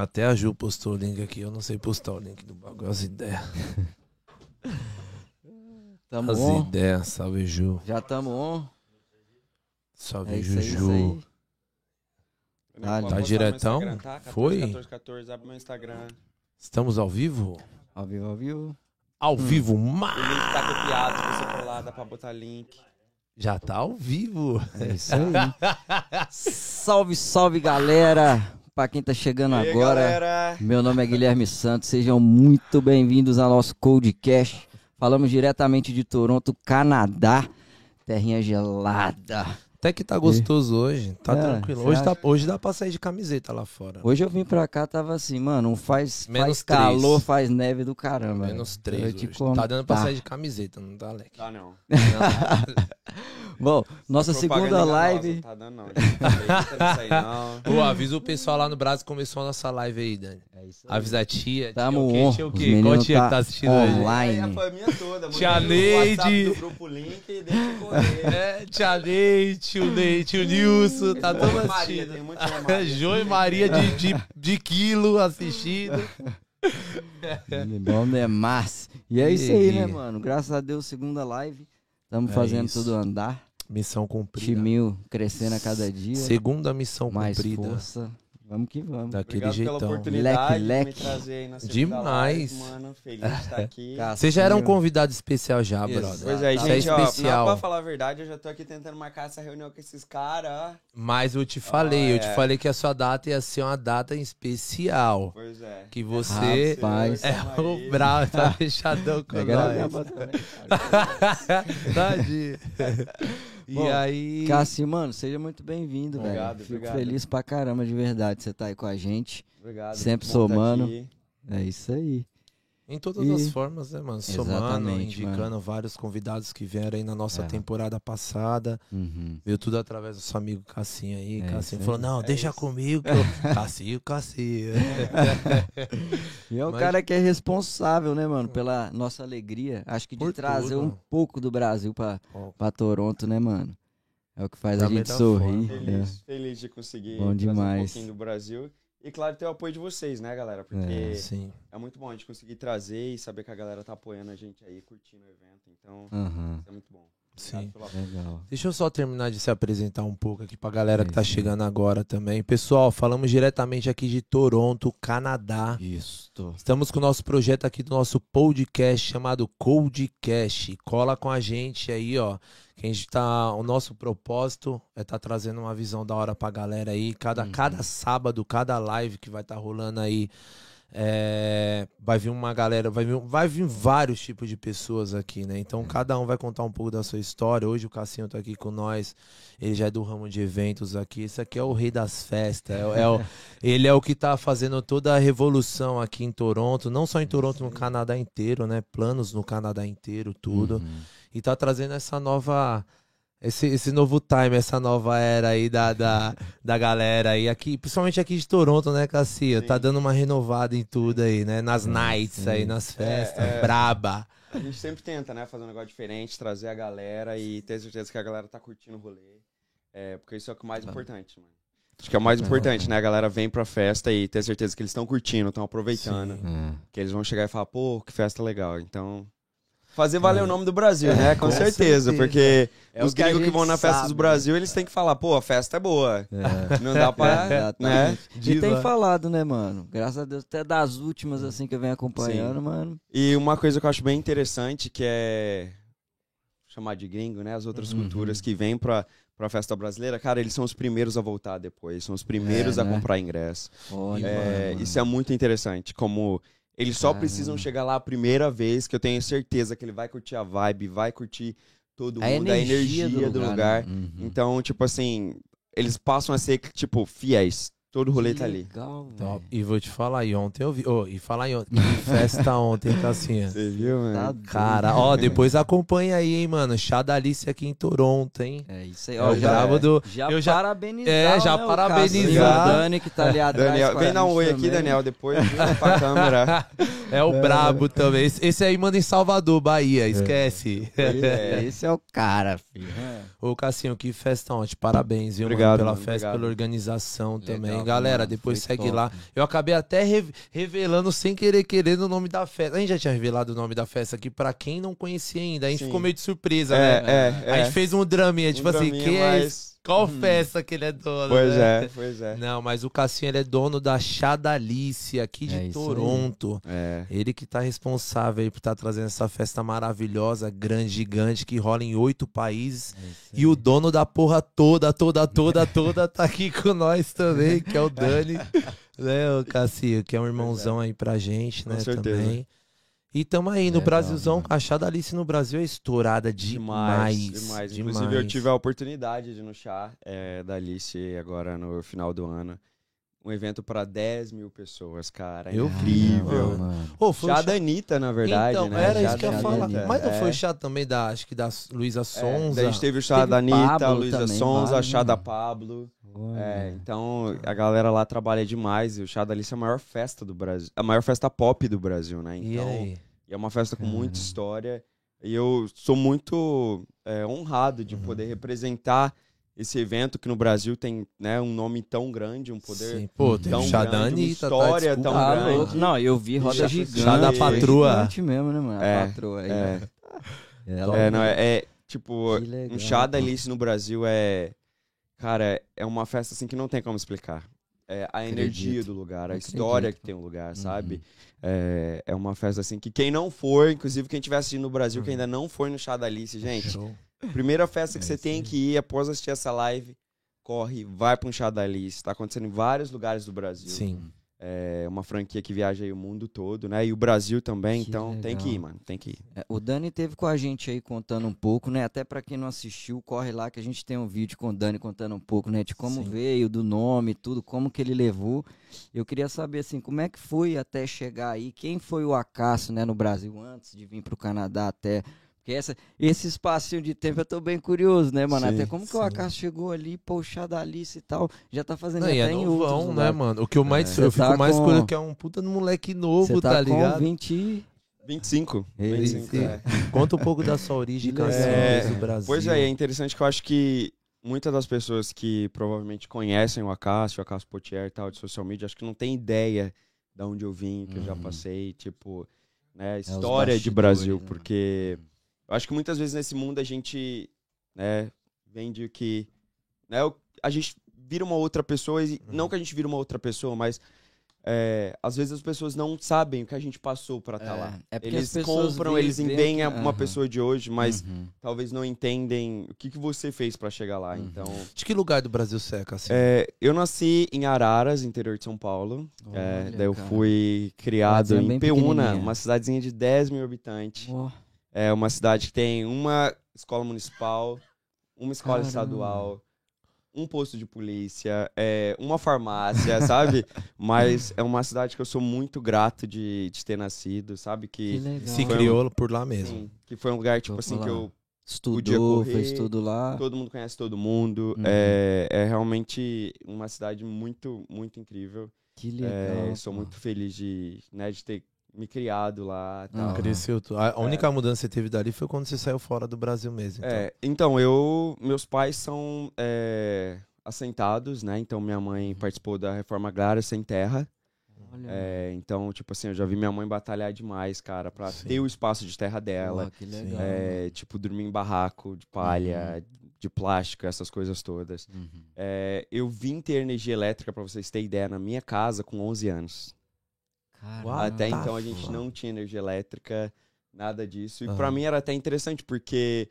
Até a Ju postou o link aqui. Eu não sei postar o link do bagulho. As ideias. Tamo As on. ideias. Salve, Ju. Já tamo on. Salve, É Juju. Eu Tá diretão? tá? 14, Foi? 14, 14, abre meu Instagram. Estamos ao vivo? Ao vivo, ao vivo. Ao vivo, O mas link tá copiado, se você for lá, dá pra botar link. já tá ao vivo. É isso aí. salve, salve, galera. Pra quem tá chegando aí, agora, galera? meu nome é Guilherme Santos. Sejam muito bem-vindos ao nosso Codecast. Falamos diretamente de Toronto, Canadá. Terrinha gelada. Até que tá gostoso hoje. Tá É, tranquilo. Hoje, tá, hoje dá pra sair de camiseta lá fora. Hoje eu vim pra cá, tava assim, mano, faz, Menos faz calor, faz neve do caramba. Menos três. Tá dando pra sair de camiseta, não tá, Leque? Tá não. Bom, nossa segunda live. Não tá dando não. Não tá não. Pô, avisa o pessoal lá no Brasil começou a nossa live aí, Dani. É isso aí. Avisa a tia. Tamo tia, o on. quê? Tia o Os quê? Qual tia que tá tá assistindo hoje? online. Aí a família toda. Tia mandei no Neide. Grupo link e correr. É, tia Ney, tio Ney, tio Nilson, tá todo Maria, assistindo. tem muita Maria. Jô e Maria de, de, de quilo assistindo. Bom demais. E é isso aí, né, mano? Graças a Deus, segunda live. Estamos É fazendo isso. tudo andar. Missão cumprida. Timinho crescendo a cada dia. Segunda missão mais cumprida. força. Vamos que vamos. Daquele Obrigado pela jeitão. oportunidade Leque, leque. de me trazer aí na segunda Demais. live, mano. Feliz de estar aqui. Você já era um convidado especial já, Isso. brother. Pois é, Tá gente, ó, especial. não, pra falar a verdade, eu já tô aqui tentando marcar essa reunião com esses caras. Mas eu te falei, Ah, eu te é. falei que a sua data ia ser uma data especial. Pois é. Que você Rapaz. é o bravo, tá fechadão com Pega nós. Tadinho. E Bom, aí. Cassi, mano, seja muito bem-vindo, velho. Obrigado, Fico obrigado. feliz pra caramba de verdade você tá aí com a gente. Obrigado. Sempre tá somando. aqui. É isso aí. Em todas E- as formas, né, mano? Somando, indicando mano. vários convidados que vieram aí na nossa É. temporada passada. Uhum. Veio tudo através do seu amigo Cassinho aí. É Cassinho isso falou: não, É deixa isso. comigo. Eu... Cassinho, Cassinho. E é o Mas- cara que é responsável, né, mano, pela nossa alegria. Acho que de Por trazer tudo. um pouco do Brasil pra, pra Toronto, né, mano? É o que faz Da a gente sorrir. Feliz, feliz de conseguir Bom trazer demais. um pouquinho do Brasil. E claro, ter o apoio de vocês, né, galera? Porque É, é, muito bom a gente conseguir trazer e saber que a galera tá apoiando a gente aí, curtindo o evento. Então, Aham, isso é muito bom. Sim. legal. Deixa eu só terminar de se apresentar um pouco aqui pra galera que tá chegando agora também. Pessoal, falamos diretamente aqui de Toronto, Canadá. Isso. Estamos com o nosso projeto aqui do nosso podcast chamado Codecast. Cola com a gente aí, ó. Que a gente tá. O nosso propósito é estar trazendo uma visão da hora pra galera aí. Cada, Uhum. cada sábado, cada live que vai estar rolando aí. É, vai vir uma galera, vai vir, vai vir vários tipos de pessoas aqui, né? Então cada um vai contar um pouco da sua história. Hoje o Cassinho tá aqui com nós, ele já é do ramo de eventos aqui. Esse aqui é o rei das festas, é, é o, ele é o que tá fazendo toda a revolução aqui em Toronto, não só em Toronto, no Canadá inteiro, né? Planos no Canadá inteiro, tudo. Uhum. E tá trazendo essa nova. Esse, esse novo time, essa nova era aí da, da, da galera aí, aqui, principalmente aqui de Toronto, né, Cassia? Tá dando uma renovada em tudo aí, né? Nas Sim, nights sim. aí, nas festas, é. braba. A gente sempre tenta, né, fazer um negócio diferente, trazer a galera e ter certeza que a galera tá curtindo o rolê. É, porque isso é o que é mais Tá. importante, mano. Acho que é o mais importante, né? A galera vem pra festa e ter certeza que eles estão curtindo, estão aproveitando. É. Que eles vão chegar e falar, pô, que festa legal. Então, fazer valer É. o nome do Brasil, né? Com, Com certeza, certeza. porque É os que a gringos que gente vão na festa sabe, do Brasil, eles têm que falar, pô, a festa é boa. É. Não dá pra, né? Exatamente. E tem falado, né, mano? Graças a Deus, até das últimas, assim, que eu venho acompanhando, mano. E uma coisa que eu acho bem interessante, que é chamar de gringo, né? As outras Uhum. culturas que vêm pra, pra festa brasileira, cara, eles são os primeiros a voltar depois, são os primeiros É, a né? comprar ingresso. Olha, É, mano. isso é muito interessante, como eles só Caramba. precisam chegar lá a primeira vez, que eu tenho certeza que ele vai curtir a vibe, vai curtir todo a mundo, energia, a energia do lugar. né? Uhum. Então, tipo assim, eles passam a ser, tipo, fiéis. Todo o rolê Que tá ali. Legal, Top. velho. E vou te falar, e ontem eu vi. Ô, e falar em ontem. Que festa ontem, Cassinha. Você viu, mano? Tá doido. Cara, ó, depois acompanha aí, hein, mano. Chá da Alice aqui em Toronto, hein? É isso aí, É ó. o já, do. já eu já- parabenizar. É, já né, parabenizar. O Dani que tá ali atrás. Daniel, vem dar um oi aqui, também. Daniel, depois viu, pra câmera. É o brabo também. Esse, esse aí manda em Salvador, Bahia, esquece. É. Esse é o cara, filho. Ô, Cassinho, que festa ontem. Parabéns, viu, Obrigado, mano, pela mano, festa, obrigado. pela organização também, Legal pra galera. mano, Depois segue top. lá. Eu acabei até re- revelando sem querer querer o nome da festa. A gente já tinha revelado o nome da festa aqui pra quem não conhecia ainda. A gente Sim. ficou meio de surpresa, É, né? é, A é. gente fez um draminha, tipo Um assim, draminha, quem é mas- esse? Qual festa que ele é dono? Pois né? é, pois é. Não, mas o Cassinho ele é dono da Chadalice aqui de É. Toronto. É. Ele que tá responsável aí por estar trazendo essa festa maravilhosa, grande, gigante, que rola em oito países. É E o dono da porra toda, toda, toda, toda tá aqui com nós também, que é o Dani, né, o Cassinho, que é um irmãozão aí pra gente, Com né, certeza. também. E tamo aí no Legal, Brasilzão, mano. a Chadalice no Brasil é estourada demais. Demais, demais. demais. Inclusive, eu tive a oportunidade de ir no chá é, da Alice agora no final do ano. Um evento pra 10 mil pessoas, cara. Eu vi, incrível. mano. Ô, foi o Chá chá- da Anitta, na verdade, então, né? era Chá isso que eu ia falar. Mas não É. foi o chá também da, acho que da Luísa É, Sonza. daí a gente teve o chá Teve da Anitta, Pablo Luísa Sonza, vários, chá da? Pablo. É, então a galera lá trabalha demais e o chá da Alice é a maior festa do Brasil, a maior festa pop do Brasil, né? E Então, aí? é uma festa com muita Caramba. história e eu sou muito é, honrado de Uhum. poder representar esse evento que no Brasil tem né, um nome tão grande, um poder Sim. Pô, tem tão da grande, uma Anitta, história tá, tão. Tá grande. louco. Não, eu vi roda Chá- gigante. chá da patroa. gigante mesmo, né, mano? É, a patroa aí. é. né? Ela- É, não, é, é, tipo, legal, um chá da. Alice no Brasil é. Cara, é uma festa assim que não tem como explicar. É a Acredito. energia do lugar, a Acredito. história que tem o lugar, Uhum. sabe? É, é uma festa assim que quem não for, inclusive quem estiver assistindo no Brasil, que ainda não foi no chá da Alice, gente, Show. Primeira festa que É você isso tem que ir após assistir essa live, corre, vai para um chá da Alice. Tá acontecendo em vários lugares do Brasil. Sim. É uma franquia que viaja aí o mundo todo, né? E o Brasil também, Que então tem que ir, legal. mano, tem que ir. É, o Dani teve com a gente aí contando um pouco, né? Até pra quem não assistiu, corre lá que a gente tem um vídeo com o Dani contando um pouco, né? De como Sim. veio, do nome, tudo, como que ele levou. Eu queria saber, assim, como é que foi até chegar aí? Quem foi o Acácio, né, no Brasil, antes de vir pro Canadá até... Porque essa, esse espacinho de tempo eu tô bem curioso, né, mano? Sim, até como que o sim. Acácio chegou ali, poxa da Alice e tal, já tá fazendo Não, até é em outros novão, né, mano? O que eu mais É. eu Você tá fico mais com- curioso que é um puta de moleque novo, tá, tá com ligado? 20... e- 25. Ei, 25 sim. é. Conta um pouco da sua origem, É, do Brasil. Pois é, é interessante que eu acho que muitas das pessoas que provavelmente conhecem o Acácio, o Acácio Potier e tal, de social media, acho que não tem ideia de onde eu vim, que eu já Uhum. passei, tipo, né, os história de bastidores, Brasil, né? Eu acho que muitas vezes nesse mundo a gente, né, vende que, né, o- a gente vira uma outra pessoa, e não que a gente vira uma outra pessoa, mas é, às vezes as pessoas não sabem o que a gente passou pra estar É, lá. é porque Eles compram, veem- eles a- que- uma pessoa de hoje, mas Uhum. talvez não entendem o que, que você fez pra chegar lá. Uhum. Então, De que lugar do Brasil você é, Cassinho? é, eu nasci em Araras, interior de São Paulo. É, Olha, daí eu cara. fui criado em Peúna, uma cidadezinha de 10 mil habitantes. Ó, É uma cidade que tem uma escola municipal, uma escola Caramba. estadual, um posto de polícia, é, uma farmácia, sabe? Mas é uma cidade que eu sou muito grato de, de ter nascido, sabe? que Que, legal. Se Foi um- criou por lá mesmo. sim, que foi um lugar, tipo Vou assim, que eu Estudou, correr, fez tudo lá. todo mundo conhece todo mundo. Uhum. É, é realmente uma cidade muito, muito incrível. Que É, legal. sou pô. muito feliz de, né, de ter me criado lá. e tal. Aham. Cresceu. A a única mudança que você teve dali foi quando você saiu fora do Brasil mesmo. Então. É, então, eu. Meus pais são é, assentados, né? Então, minha mãe participou da reforma agrária sem terra. Olha, É, então, tipo assim, eu já vi minha mãe batalhar demais, cara, pra Sim. ter o espaço de terra dela. que legal. É, tipo, dormir em barraco de palha, de plástico, essas coisas todas. Uhum. É, eu vim ter energia elétrica, pra vocês terem ideia, na minha casa com 11 anos. Caramba. Até tá então a gente foda. não tinha energia elétrica, nada disso. E Aham. pra mim era até interessante, porque.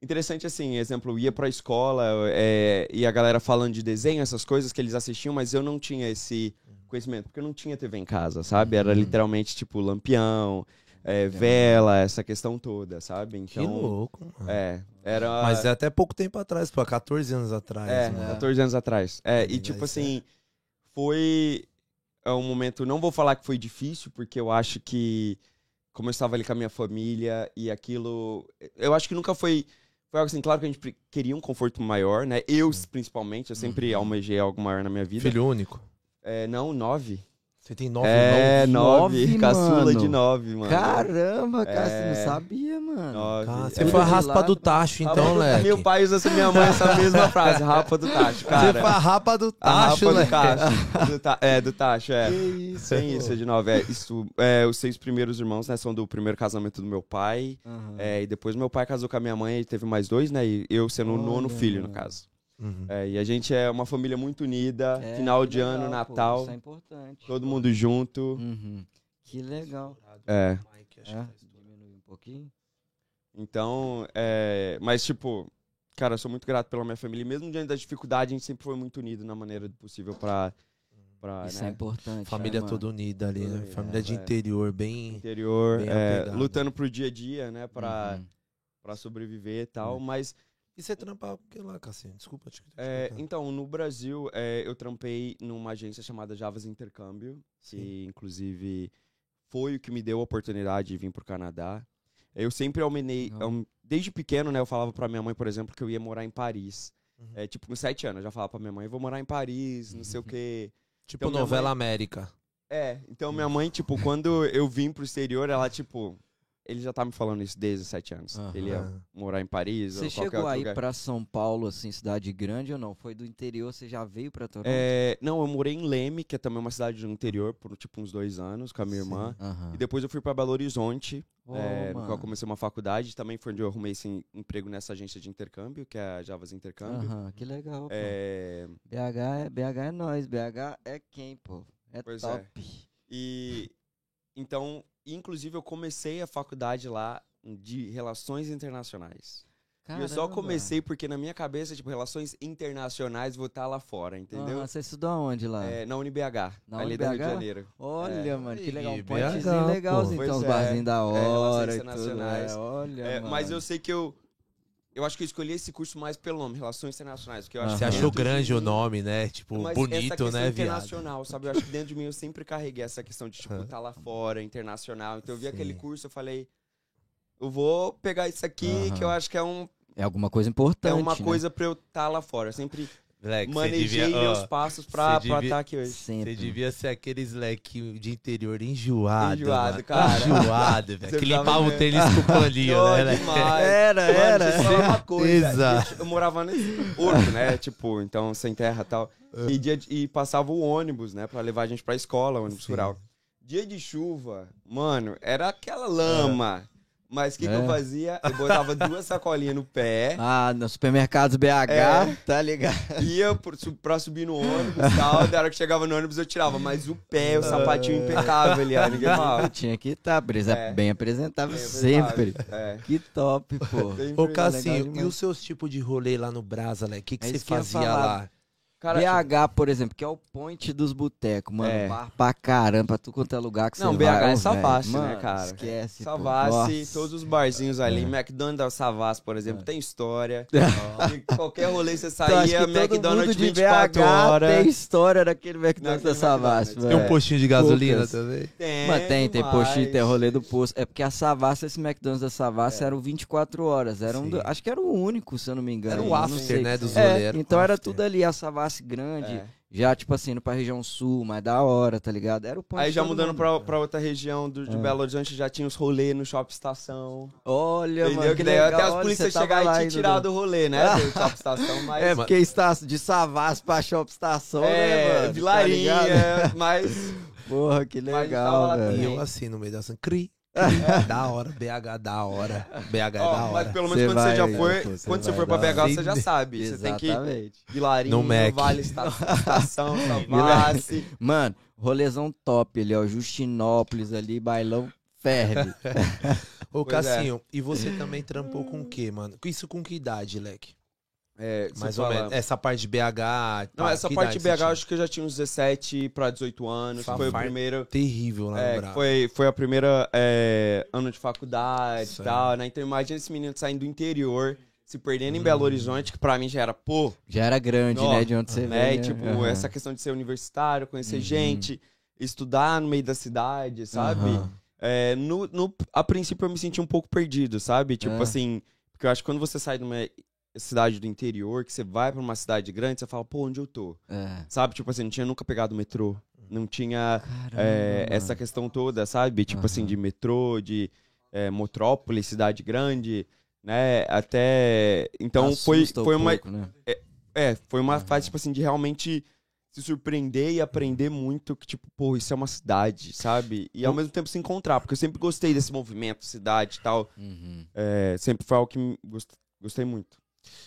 Interessante assim, exemplo, eu ia pra escola é, e a galera falando de desenho, essas coisas que eles assistiam, mas eu não tinha esse conhecimento, porque eu não tinha TV em casa, sabe? Era Uhum. literalmente tipo lampião, é, vela, essa questão toda, sabe? Que Então. louco, mano. É, era. Mas é até pouco tempo atrás, pô, 14 anos atrás. É, né? 14 anos atrás. É, e Mas tipo é- assim, foi é um momento, não vou falar que foi difícil, porque eu acho que, como eu estava ali com a minha família e aquilo, eu acho que nunca foi, foi algo assim, claro que a gente queria um conforto maior, né? Eu, principalmente, eu sempre Uhum. almejei algo maior na minha vida. Filho único. É, não, nove. Você tem nove É, irmãos? nove. Nove, caçula mano. de nove, mano. Caramba, cara, você É. não sabia, mano. Nove. Cara, É. você foi a raspa do tacho, então, Leque. Meu pai usa essa minha mãe essa mesma frase, rapa do tacho, Você cara. foi a rapa do tacho, ta- É, do tacho, é. Que isso, Tem isso de nove. É, isso, é, os seis primeiros irmãos, né, são do primeiro casamento do meu pai. Aham. É, e depois meu pai casou com a minha mãe e teve mais dois, né? E eu sendo o nono filho, no caso. Uhum. É, e a gente é uma família muito unida. É, final de ano, legal, pô, Natal, Isso é importante. todo mundo junto. Uhum. Que legal. É. É, diminui um pouquinho. Então, é, mas tipo, cara, eu sou muito grato pela minha família. E mesmo diante da dificuldade, a gente sempre foi muito unido na maneira possível pra, pra Isso né, é importante. Família né, mano? toda unida ali, né? Família de é. interior, bem. interior, Bem é, apegado. lutando pro dia a dia, né, pra, Uhum. pra sobreviver e tal. Uhum. Mas, E você trampa o que lá, Cassinho? Desculpa te te é, então, no Brasil, é, eu trampei numa agência chamada Javas Intercâmbio, Sim. que inclusive foi o que me deu a oportunidade de vir pro Canadá. Eu sempre almenei, desde pequeno, né, eu falava pra minha mãe, por exemplo, que eu ia morar em Paris. Uhum. É, tipo, com sete anos, eu já falava pra minha mãe, eu vou morar em Paris, não sei o quê. Tipo então novela mãe- América. É, então minha mãe, tipo, quando eu vim pro exterior, ela, tipo, ele já tá me falando isso desde os sete anos. Aham. Ele ia morar em Paris Você ou qualquer chegou outro aí lugar. pra São Paulo, assim, cidade grande ou não? Foi do interior, você já veio pra Toronto? É, não, eu morei em Leme, que é também uma cidade do interior, por tipo uns dois anos com a minha Sim. irmã. Aham. E depois eu fui pra Belo Horizonte, Ô, é, no qual eu comecei uma faculdade. Também foi onde eu arrumei esse emprego nessa agência de intercâmbio, que é a Javas Intercâmbio. Aham, que legal, pô. É, BH é, BH é nós, BH é quem, pô? É Pois é. top. E então, inclusive, eu comecei a faculdade lá de Relações Internacionais. E eu só Caramba. comecei porque na minha cabeça, tipo, relações internacionais vou estar lá fora, entendeu? Aham, você estudou aonde lá? É, na UniBH, Na ali do Rio de UniBH? Janeiro. Olha, É. mano, que legal. Um pontezinho legalzinho, Pois então, os é, barzinhos da relações hora e tudo. internacionais. É, olha, É, mano. mas eu sei que eu. Eu acho que eu escolhi esse curso mais pelo nome, Relações Internacionais. Porque eu acho. Você que achou de grande o nome, né? Tipo, Mas essa bonito, questão né, viado? internacional, sabe? Eu acho que dentro de mim eu sempre carreguei essa questão de, tipo, estar lá fora, internacional. Então eu vi aquele Sim. curso, eu falei, eu vou pegar isso aqui, Aham. que eu acho que é, um, É alguma coisa importante, é uma né? coisa pra eu estar lá fora. Eu sempre Você manejei devia- meus ó, passos pra você estar devia- aqui hoje. Sempre. Você devia ser aqueles leque de interior enjoado. Enjoado, mano. cara. Enjoado, velho. Que limpava o tênis com o paninho, né, leque? demais. Era, Mano, era. deixa eu falar uma coisa. Exato. Eu morava nesse horto, né? Tipo, então, sem terra e tal. É. E, e passava o ônibus, né? Pra levar a gente pra escola, ônibus Sim. rural. Dia de chuva, mano, era aquela lama. Mas o que, que É. eu fazia? Eu botava duas sacolinhas no pé, Ah, no supermercado BH, É. tá ligado? ia pro- su- pra subir no ônibus e tal. Da hora que chegava no ônibus, eu tirava. Mas o pé, o sapatinho impecável ali, ó. Ninguém falava. Tinha que estar, tá, É. bem apresentável Bem sempre. É. Que top, pô. Ô, Cassinho, e os seus tipos de rolê lá no Brasa, né? O que, que É você que fazia lá? Cara, BH, por exemplo, que é o point dos botecos, mano. É. Bar pra caramba, pra tu quanto é lugar que Não, você BH vai. é Savassi, né, cara? Esquece. Savassi, todos os barzinhos ali, É. McDonald's da Savassi, por exemplo, É. tem história. E qualquer rolê você Então, acho saía, todo McDonald's mundo de 24 BH horas. tem história daquele McDonald's da Savassi. Tem um postinho de gasolina Poucas. também? Tem, Mas tem, tem demais. postinho, tem rolê do posto. É porque a Savassi, esse McDonald's da Savassi É. eram 24 horas. Era um do- acho que era o único, se eu não me engano. Era o não after, né, dos É, roleiros. então era tudo ali, a Savassi grande. É. Já, tipo assim, indo pra região sul, mais da hora, tá ligado? Era o ponto Aí já mudando mundo. pra, pra outra região do, de É. Belo Horizonte, já tinha os rolês no Shopping Estação. Olha, Entendeu? mano, Que daí legal. até as polícias você tava chegar lá e te tirar né? do rolê, né? Do Shopping Estação, mas... É, porque está de Savassi pra Shop Estação, né, É, mano? Tá Vilarinha, ligado? mas... Porra, que Mas legal, lá E velho. também. eu assim, no meio da cri. Da hora, BH da hora. BH é da mas hora. pelo menos Cê quando vai, você já foi, pô, quando você for pra BH, você já sabe. Você tem que ir. Vilarinho. Vale Esta- Estação, Savassi. Mano, rolezão top ali, ó. Justinópolis ali, bailão ferve. Ô, Pois é. Cassinho, e você também trampou com o quê, mano? Isso com que idade, Leque? É, Mais ou menos. Essa parte de BH. Não, pá, essa parte de BH acho que eu já tinha uns 17 pra 18 anos. Foi o primeiro. Terrível lá É, no que Brasa. foi, foi a primeira é, ano de faculdade e tal, né? Então imagina esse menino saindo do interior, se perdendo em Hum. Belo Horizonte, que pra mim já era, pô, Já era grande, Ó, né? De onde você né? veio. Tipo, Aham. essa questão de ser universitário, conhecer Uhum. gente, estudar no meio da cidade, sabe? Aham. É, no, no- a princípio eu me senti um pouco perdido, sabe? Tipo É. assim, porque eu acho que quando você sai de uma cidade do interior, que você vai pra uma cidade grande, você fala, pô, onde eu tô? É. Sabe? Tipo assim, não tinha nunca pegado metrô. não tinha é, essa questão toda, sabe? Tipo assim, Aham. de metrô, de é, metrópole, cidade grande, né? Até. Então foi, Assusta um foi uma. pouco, né? É, foi uma Aham. fase, tipo assim, de realmente se surpreender e aprender muito que, tipo, pô, isso é uma cidade, sabe? E ao mesmo tempo se encontrar, porque eu sempre gostei desse movimento, cidade e tal. Uhum. É, sempre foi algo que gostei muito.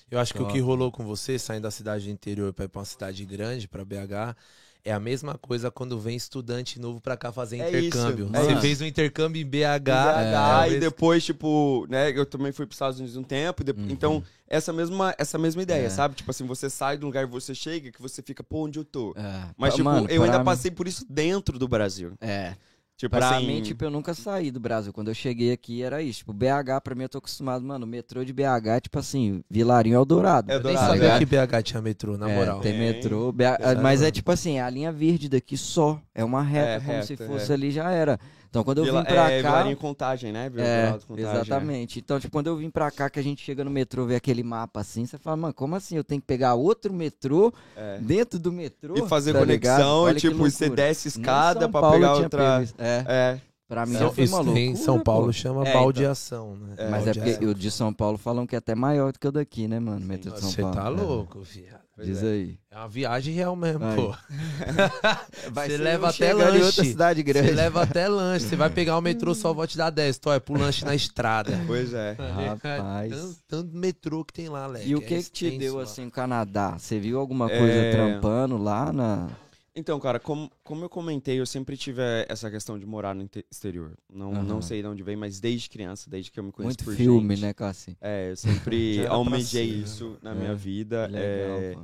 Eu acho que o que rolou com você, saindo da cidade do interior pra ir pra uma cidade grande, pra BH, é a mesma coisa quando vem estudante novo pra cá fazer É intercâmbio. isso, é você isso. fez um intercâmbio em BH. BH, é, e depois, tipo, né, eu também fui pros Estados Unidos um tempo, de- Uhum. então, essa mesma, essa mesma ideia, É. sabe? Tipo assim, você sai do lugar e você chega, que você fica, pô, onde eu tô? É. Mas, tipo, mano, eu ainda passei por isso dentro do Brasil. É. Tipo Pra assim, mim, tipo, eu nunca saí do Brasil. Quando eu cheguei aqui, era isso. Tipo, BH, pra mim, eu tô acostumado, mano. O metrô de BH é tipo assim, Vilarinho Eldorado. É Eu nem sabia é. que BH tinha metrô, na É, moral. tem metrô. BH mas é tipo assim, a linha verde daqui só. É uma reta, É, como reta, se é. fosse ali já era. Então quando eu Vila- vim pra é, cá. Vilarinho Contagem, né? Vila É, Contagem, exatamente. Então, tipo, quando eu vim pra cá, que a gente chega no metrô, vê aquele mapa assim, você fala, mano, como assim? Eu tenho que pegar outro metrô É. dentro do metrô? E fazer tá conexão, e que tipo, você desce escada pra Paulo pegar outra. É, É, pra mim São- isso loucura, em São Paulo pô. chama É, então. baldeação, né? É, Mas é Baldeação. porque o de São Paulo falam que é até maior do que o daqui, né, mano? Metrô de São Você Paulo. tá É. louco, viado. Pois Diz é. aí. É uma viagem real mesmo, Aí. pô. Você leva até em outra lanche. cidade grande. Você leva até lanche. Você vai pegar o metrô, só vou te dar 10. Tô, é pro lanche na estrada. Pois é. Rapaz. Tanto, tanto metrô que tem lá, Leque. E o é que que te deu lá. assim o Canadá? Você viu alguma coisa É. trampando lá na Então, cara, como, como eu comentei, eu sempre tive eh, essa questão de morar no exterior. Não, Aham. não sei de onde vem, mas desde criança, desde que eu me conheço muito por filme, gente, né, Cassi? É, eu sempre almejei né? isso na É, minha vida. Legal, é,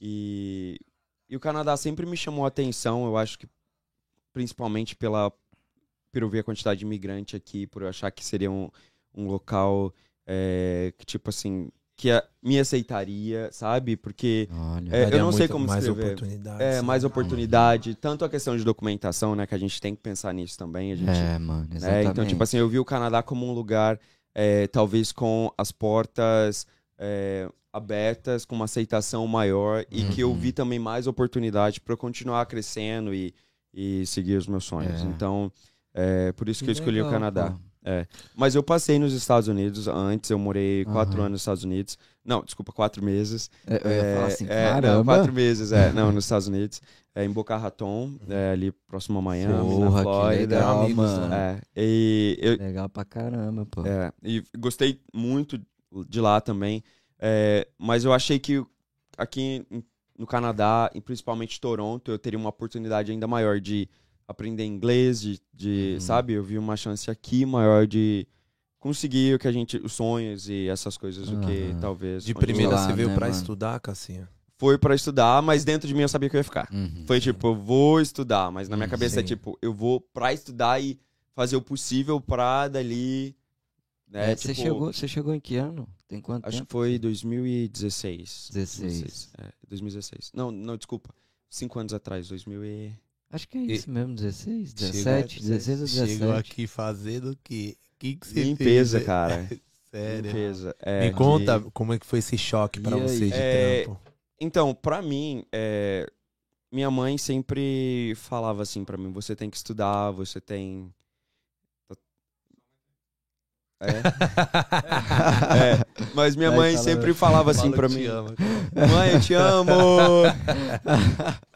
e, e o Canadá sempre me chamou a atenção, eu acho que principalmente pela por eu ver a quantidade de imigrante aqui, por eu achar que seria um, um local é, que, tipo assim, que a- me aceitaria, sabe? Porque Olha. É, eu não sei como mais escrever. oportunidades. é né? mais oportunidade, tanto a questão de documentação, né? Que a gente tem que pensar nisso também. A gente, É, mano, né, exatamente. Então, tipo assim, eu vi o Canadá como um lugar, é, talvez com as portas é, abertas, com uma aceitação maior e que eu Uhum. vi também mais oportunidade para eu continuar crescendo e, e seguir os meus sonhos. É. Então, é por isso que, eu escolhi o legal, Canadá. pô. Mas eu passei nos Estados Unidos antes, eu morei quatro anos nos Estados Unidos. Não, desculpa, quatro meses. É, Eu ia falar assim, É, é, caramba. não, quatro meses, é. Não, nos Estados Unidos. É, em Boca Raton, é, ali próximo a Miami, Porra, na que Flórida. legal, amigos, mano. É, e eu, Legal pra caramba, pô. é, e gostei muito de lá também. É, mas eu achei que aqui no Canadá, e principalmente Toronto, eu teria uma oportunidade ainda maior de aprender inglês, de, de, Uhum. sabe? Eu vi uma chance aqui maior de conseguir o que a gente, os sonhos e essas coisas, o que talvez. De primeira lá, você veio né, pra mano? estudar, Cassinha? Foi pra estudar, mas dentro de mim eu sabia que eu ia ficar. Uhum. Foi tipo, eu vou estudar, mas na minha Hum, cabeça é sim. tipo, eu vou pra estudar e fazer o possível pra dali. Né, É, você, tipo, chegou, você chegou em que ano? Tem quanto Acho que tempo? foi 2016. 16. É, 2016. Não, não, desculpa. Cinco anos atrás, 2000 e... Acho que é E- isso mesmo, 16, Chegou- 17, 16 ou 17. Chegou aqui fazendo o quê? O que, que você Limpeza, fez? cara. Sério. Limpeza. É, Me de- conta como é que foi esse choque pra E aí? você de É, trampo. Então, pra mim, é, minha mãe sempre falava assim pra mim, você tem que estudar, você tem... É, é, mas minha mãe sempre falava assim que mim, te ama. mãe, eu te amo!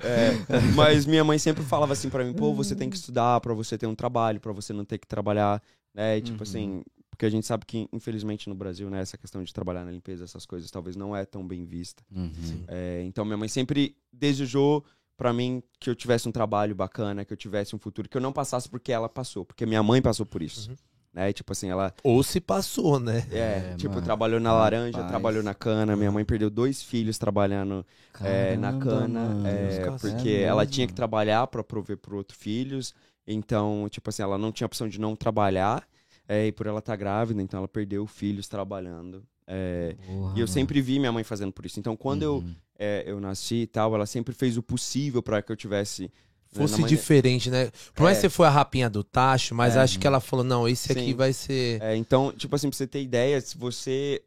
É, mas minha mãe sempre falava assim pra mim, pô, você tem que estudar pra você ter um trabalho, pra você não ter que trabalhar, né? E, tipo Uhum. assim, porque a gente sabe que, infelizmente, no Brasil, né, essa questão de trabalhar na limpeza, essas coisas, talvez não é tão bem vista. Uhum. É, então, minha mãe sempre desejou pra mim que eu tivesse um trabalho bacana, que eu tivesse um futuro, que eu não passasse porque ela passou, porque minha mãe passou por isso. Uhum. Né? E, tipo assim, ela Ou se passou, né? é, É, tipo, mano. trabalhou na laranja, Rapaz. trabalhou na cana. Minha mãe perdeu dois filhos trabalhando é, na Caramba, cana, mano. é, porque é ela tinha que trabalhar para prover por outros filhos. Então, tipo assim, ela não tinha opção de não trabalhar. é, e por ela estar grávida, então ela perdeu filhos trabalhando. é, Porra, e eu mano. sempre vi minha mãe fazendo por isso. Então, quando eu, Uhum. é, eu nasci e tal, ela sempre fez o possível para que eu tivesse. Fosse maneira- diferente, né? Por mais É. que você foi a rapinha do tacho, mas É. acho que ela falou, não, esse aqui Sim. vai ser... É, então, tipo assim, pra você ter ideia, se você,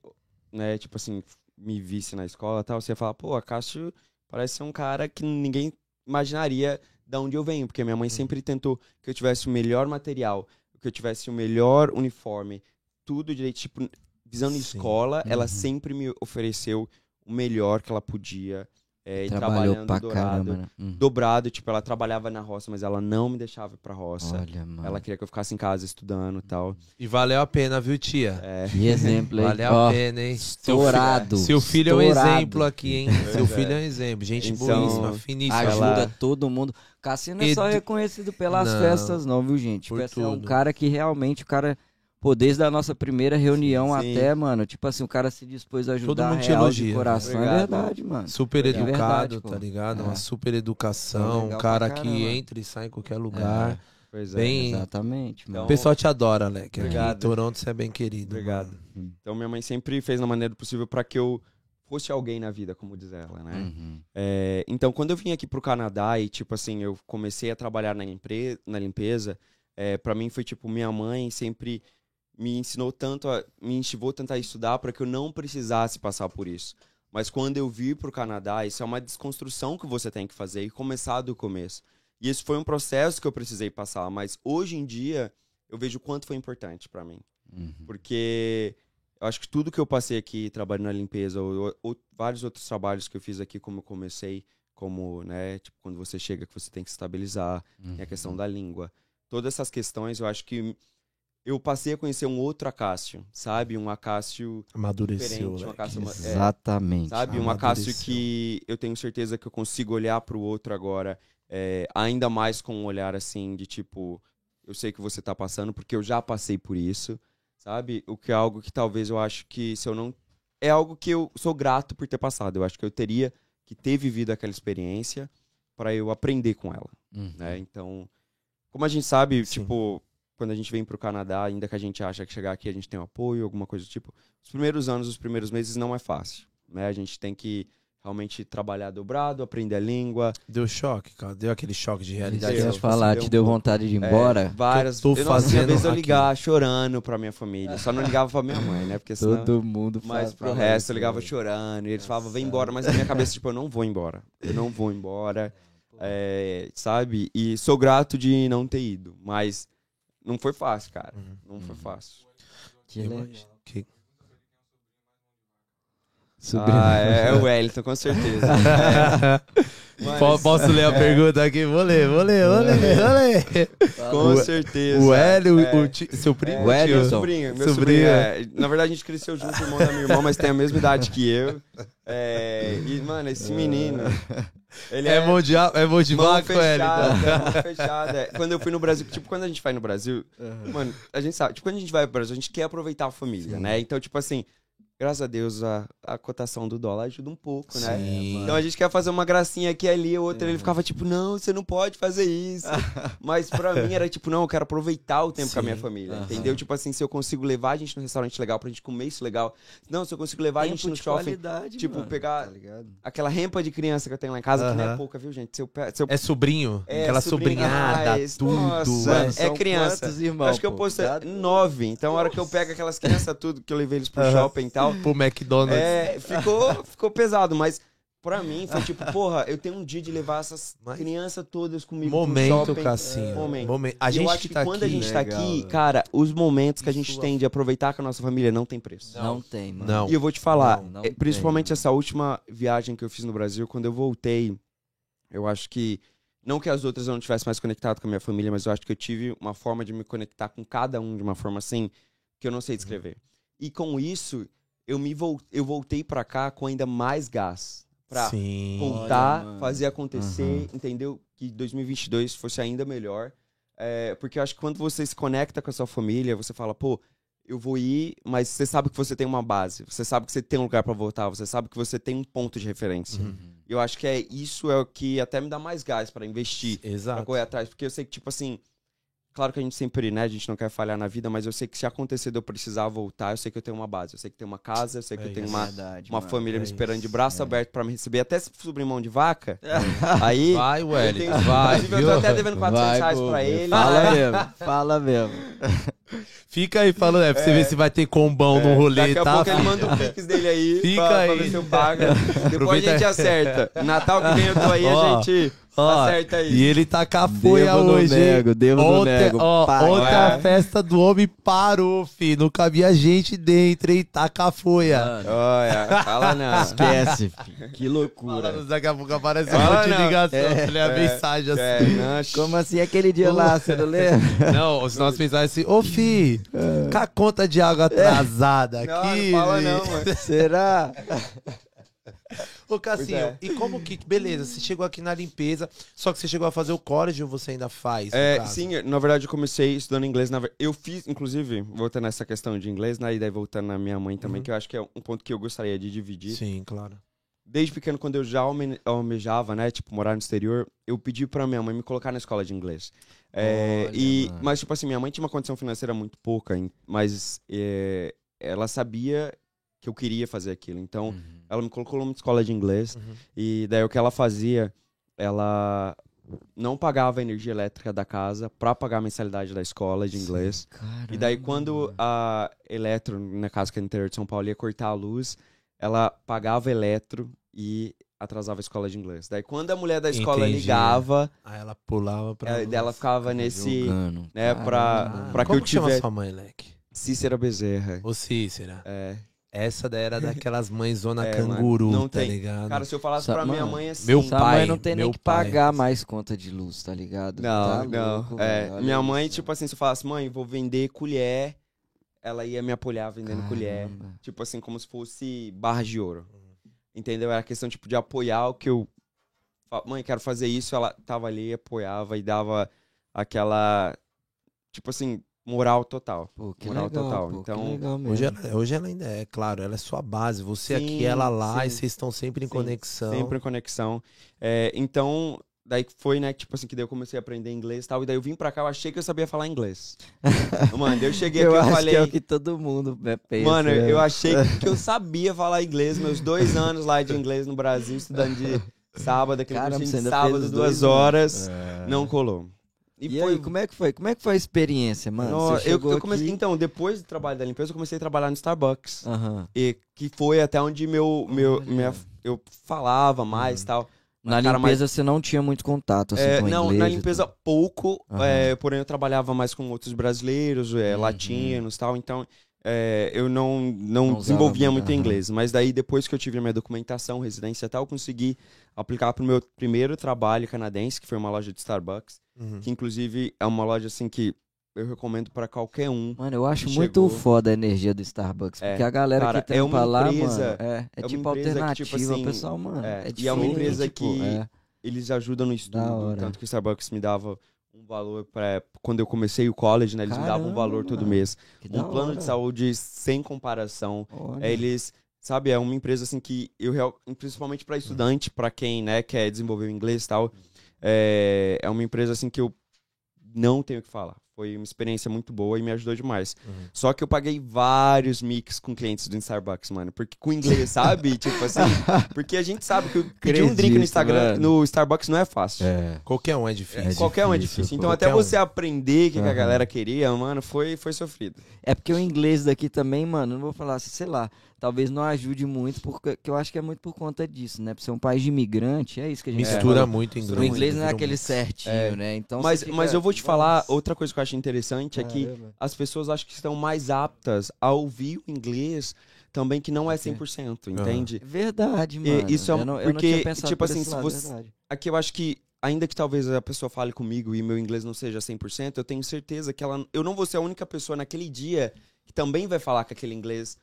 né, tipo assim, me visse na escola e tal, você ia falar, pô, a Cássio parece ser um cara que ninguém imaginaria de onde eu venho, porque minha mãe sempre tentou que eu tivesse o melhor material, que eu tivesse o melhor uniforme, tudo direito, tipo, visando Sim. escola, ela Uhum. sempre me ofereceu o melhor que ela podia, é, e Trabalhou trabalhando pra dobrado, caramba, né? Uhum. dobrado, tipo, ela trabalhava na roça, mas ela não me deixava ir pra roça. Olha, mano. Ela queria que eu ficasse em casa estudando e tal. E valeu a pena, viu, tia? É, Que exemplo aí. Valeu Ó, a pena, hein? Estourado. Seu filho é um estourado. exemplo aqui, hein? Seu Pois filho é. é um exemplo. Gente Então, boíssima, finíssima. Ajuda Ela- todo mundo. Cassino não é só Edu- reconhecido pelas Não, festas, não, viu, gente? por é um cara que realmente, o cara. Pô, desde a nossa primeira reunião Sim. até, mano, tipo assim, o cara se dispôs a ajudar mundo te real elogia. de coração. Obrigado. É verdade, mano. Super É educado, verdade, tá ligado? É. Uma super Então, educação. Um cara que entra e sai em qualquer lugar. pois é. Bem- Exatamente, Então, mano. O pessoal te adora, Leque. Aqui em Obrigado. Toronto você é bem querido. Obrigado. mano. Então minha mãe sempre fez da maneira possível pra que eu fosse alguém na vida, como diz ela, né? Uhum. É, então, quando eu vim aqui pro Canadá e, tipo assim, eu comecei a trabalhar na, empre- na limpeza, é, para mim foi, tipo, minha mãe sempre me ensinou tanto, a, me incentivou a tentar estudar para que eu não precisasse passar por isso. Mas quando eu vir pro Canadá, isso é uma desconstrução que você tem que fazer e começar do começo. E isso foi um processo que eu precisei passar, mas hoje em dia eu vejo o quanto foi importante para mim. Uhum. Porque eu acho que tudo que eu passei aqui trabalhando na limpeza, ou, ou vários outros trabalhos que eu fiz aqui, como eu comecei, como, né, tipo, quando você chega que você tem que se estabilizar, Uhum. tem a questão da língua. Todas essas questões, eu acho que eu passei a conhecer um outro Acácio, sabe? Um Acácio Amadureceu, diferente, um Leque. Acácio... é, Exatamente. Sabe? Um Acácio que eu tenho certeza que eu consigo olhar pro outro agora, é, ainda mais com um olhar assim de tipo, eu sei que você tá passando, porque eu já passei por isso, sabe? O que é algo que talvez eu acho que se eu não. É algo que eu sou grato por ter passado. Eu acho que eu teria que ter vivido aquela experiência para eu aprender com ela, Uhum. né? Então, como a gente sabe, Sim. tipo, quando a gente vem pro Canadá, ainda que a gente acha que chegar aqui a gente tem um apoio, alguma coisa do tipo, os primeiros anos, os primeiros meses não é fácil, né? A gente tem que realmente trabalhar dobrado, aprender a língua. Deu choque, cara. Deu aquele choque de realidade. que eu Deu, falar, deu te deu vontade de ir É, embora? várias Que eu tô eu, fazendo vez eu ligar chorando pra minha família. Só não ligava pra minha mãe, né? Porque senão... Todo mundo Mas pro resto isso, eu ligava chorando. E eles falavam, vem embora. Mas na minha cabeça, tipo, eu não vou embora. Eu não vou embora. É, sabe? E sou grato de não ter ido. Mas não foi fácil, cara. Uhum. Não foi Uhum. fácil. Que legal. Que- Sobrinho. Ah, é, é o Wellington, com certeza. É, mas- Po- Posso ler a pergunta aqui? Vou ler, vou ler, vou ler, vou ler. Com O- certeza. O Hélio, É. o ti- seu primo? É, O Wellington. Meu sobrinho, meu Sobrinho. sobrinho. é. Na verdade, a gente cresceu junto, irmão da minha irmã, mas tem a mesma idade que eu. É, e, mano, esse menino. Ele É mão de, é mão de mão vaca, fechada, é mão fechada. É, Quando eu fui no Brasil, tipo, quando a gente vai no Brasil, mano, a gente sabe, tipo, quando a gente vai pro Brasil, a gente quer aproveitar a família, né? Então, tipo assim, graças a Deus, a, a cotação do dólar ajuda um pouco, né? Sim. Então a gente quer fazer uma gracinha aqui e ali, outra ele ficava tipo, não, você não pode fazer isso. Mas pra mim era tipo, não, eu quero aproveitar o tempo com a minha Sim. família, entendeu? Tipo assim, se eu consigo levar a gente num restaurante legal pra gente comer isso legal. Não, se eu consigo levar a gente Tempo no shopping, tipo, mano, pegar- tá aquela rempa de criança que eu tenho lá em casa, que não é pouca, viu, gente? Se eu, pe- se eu É sobrinho? É, Aquela sobrinhada, demais. tudo. Nossa, mano. é criança. irmãos, acho que eu Cuidado. nove. Então, a hora que eu pego aquelas crianças tudo, que eu levei eles pro Aham. shopping e tal, Pro McDonald's. é, ficou, ficou pesado, mas pra mim foi tipo, porra, eu tenho um dia de levar essas Mas- crianças todas comigo Momento. Cassinho. momento. Momento. A gente eu acho que que, tá quando aqui... a gente tá Legal, aqui, velho. cara, os momentos que a gente Isso- tem de aproveitar com a nossa família não tem preço. Não tem, mano. Não. E eu vou te falar, Não, não é, principalmente tem. essa última viagem que eu fiz no Brasil, quando eu voltei, eu acho que. Não que as outras eu não tivesse mais conectado com a minha família, mas eu acho que eu tive uma forma de me conectar com cada um de uma forma assim que eu não sei descrever. E com isso, eu me vol eu voltei pra cá com ainda mais gás. Pra Sim. contar, Olha, mano. fazer acontecer, entendeu? Que 2022 fosse ainda melhor. É, porque eu acho que quando você se conecta com a sua família, você fala, pô, eu vou ir, mas você sabe que você tem uma base, você sabe que você tem um lugar pra voltar, você sabe que você tem um ponto de referência. Uhum. Eu acho que é isso é o que até me dá mais gás pra investir, pra Exato. correr atrás, porque eu sei que tipo assim, claro que a gente sempre, né, a gente não quer falhar na vida, mas eu sei que se acontecer de eu precisar voltar, eu sei que eu tenho uma base, eu sei que tenho uma casa, eu sei que É eu tenho isso. uma Verdade, uma mano. família me é esperando de isso, braço é. aberto pra me receber, até se subir mão de vaca. aí Vai, Wellington, tenho- vai, Inclusive, eu viu? tô até devendo 400 Vai, reais pô, pra ele. Fala mesmo, fala mesmo. Fica aí falando, é, pra você ver se vai ter combão no rolê, Daqui a tá? pouco ele manda o pix dele aí Fica pra, pra aí. ver se eu pago. Depois Aproveita- a gente acerta. Natal que vem eu tô aí, Ó, a gente... Ó, Acerta aí. E ele tá com a folha Devo hoje. hein? nego, devo Ontem, nego. ó, Pai. ontem É. a festa do homem parou, fi. Não cabia gente dentro, hein? Tá com a folha. Olha, fala não. esquece, filho. Que Fala, loucura. daqui a pouco aparece um Fala monte de não. ligação. É, Falei a é, mensagem É, assim. não, Como assim aquele dia lá, você não lembra? Não, os nossos mensagens assim, ô fi, com a conta de água atrasada não, aqui. não fala fi. não, mano. Será? Ô, Cassinho, é. e como que. Beleza, você chegou aqui na limpeza, só que você chegou a fazer o college ou você ainda faz? É, sim, na verdade eu comecei estudando inglês. Na, eu fiz, inclusive, voltando nessa questão de inglês, né, e daí voltando na minha mãe também, Uhum. que eu acho que é um ponto que eu gostaria de dividir. Sim, claro. Desde pequeno, quando eu já alme- almejava, né, tipo, morar no exterior, eu pedi pra minha mãe me colocar na escola de inglês. É, Olha, e, mas, tipo assim, minha mãe tinha uma condição financeira muito pouca, mas é, ela sabia que eu queria fazer aquilo. Então, Uhum. Ela me colocou numa escola de inglês. Uhum. E daí o que ela fazia, ela não pagava a energia elétrica da casa pra pagar a mensalidade da escola de inglês. E daí quando a Eletro, na casa que é no interior de São Paulo, ia cortar a luz, ela pagava Eletro e atrasava a escola de inglês. Daí quando a mulher da escola Entendi. ligava, Aí ela pulava pra. é, daí ela ficava nesse... Jogando. né, pra- Caramba. pra que Como eu tivesse- sua mãe, Leque? Cícera Bezerra. Ô Cícera. É. Essa daí era daquelas mães zona É, mano, canguru, não tá tem. ligado? Cara, se eu falasse Sa- pra minha mano, mãe assim... meu pai, mãe não tem nem que pai. pagar mais conta de luz, tá ligado? Não, Tá não. louco, é, velho. Minha mãe, isso. tipo assim, se eu falasse, mãe, vou vender colher, ela ia me apoiar vendendo colher. Caramba. Tipo assim, como se fosse barra de ouro. Entendeu? Era questão, tipo, de apoiar o que eu... Mãe, quero fazer isso. Ela tava ali, apoiava e dava aquela... Tipo assim, moral total. Pô, que Moral legal, total. pô, que Então, legal mesmo. Hoje ela, hoje ela ainda é, claro, ela é sua base. Você aqui, Sim, ela lá, e sim. vocês estão sempre em Sim, conexão. Sempre em conexão. É, então, daí foi, né, tipo assim, que daí eu comecei a aprender inglês e tal. E daí eu vim pra cá, eu achei que eu sabia falar inglês. Mano, eu cheguei eu aqui, eu acho falei... que é o que todo mundo é, pensa. Mano, né? eu achei que eu sabia falar inglês, meus dois anos lá de inglês no Brasil, estudando de sábado, aquele Caramba, cursinho de sábado, duas horas, É. não colou. E, aí, como é que foi? Como é que foi a experiência, mano? Você eu, eu comecei, aqui... Então, depois do trabalho da limpeza, eu comecei a trabalhar no Starbucks. E que foi até onde meu, meu, Olha. minha, eu falava mais e tal. Na Cara, limpeza você não tinha muito contato, assim, É, com não, inglês na e limpeza pouco, é, porém eu trabalhava mais com outros brasileiros, é, Uhum. latinos e tal, então é, eu não, não, Não usava desenvolvia muito, muito aham. inglês. Mas daí, depois que eu tive a minha documentação, residência e tal, eu consegui aplicar para o meu primeiro trabalho canadense, que foi uma loja de Starbucks, Uhum. que inclusive é uma loja assim que eu recomendo para qualquer um. Mano, eu acho muito chegou. foda a energia do Starbucks. É, Porque a galera cara, que é trampa uma lá, empresa- mano, é, é, é uma tipo empresa que, alternativa. tipo assim, o pessoal, mano, é, é, e é uma empresa tipo, que- é. Eles ajudam no estudo, tanto que o Starbucks me dava um valor para quando eu comecei o college, né? Eles me davam um Caramba, valor todo mano. mês. Um plano hora. de saúde sem comparação. Olha. É, eles, sabe, é uma empresa assim que eu real- principalmente para estudante, para quem, né, quer desenvolver o inglês e tal, é, é uma empresa assim que eu não tenho o que falar. Foi uma experiência muito boa e me ajudou demais. Uhum. Só que eu paguei vários mix com clientes do Starbucks, mano. Porque com inglês, sabe? tipo assim. Porque a gente sabe que eu pedir um drink no Instagram, mano. no Starbucks não é fácil. É. Qualquer um é difícil. É Qualquer um é difícil, difícil. Então, até um. você aprender o que, que a galera queria, mano, foi, foi sofrido. É porque o inglês daqui também, mano, não vou falar assim, sei lá, talvez não ajude muito, porque que eu acho que é muito por conta disso, né? Por ser um país de imigrante, é isso que a gente Mistura fala. muito inglês. O inglês não é aquele certinho, É. né? Então mas, fica- mas eu vou te falar, Nossa. outra coisa que eu acho interessante é que Caramba. as pessoas acham que estão mais aptas a ouvir o inglês também, que não é 100%, entende? É Verdade, mano. isso é eu não, eu não porque, tinha pensado tipo por assim, esse se lado, você- verdade. Aqui eu acho que, ainda que talvez a pessoa fale comigo e meu inglês não seja 100%, eu tenho certeza que ela, eu não vou ser a única pessoa naquele dia que também vai falar com aquele inglês,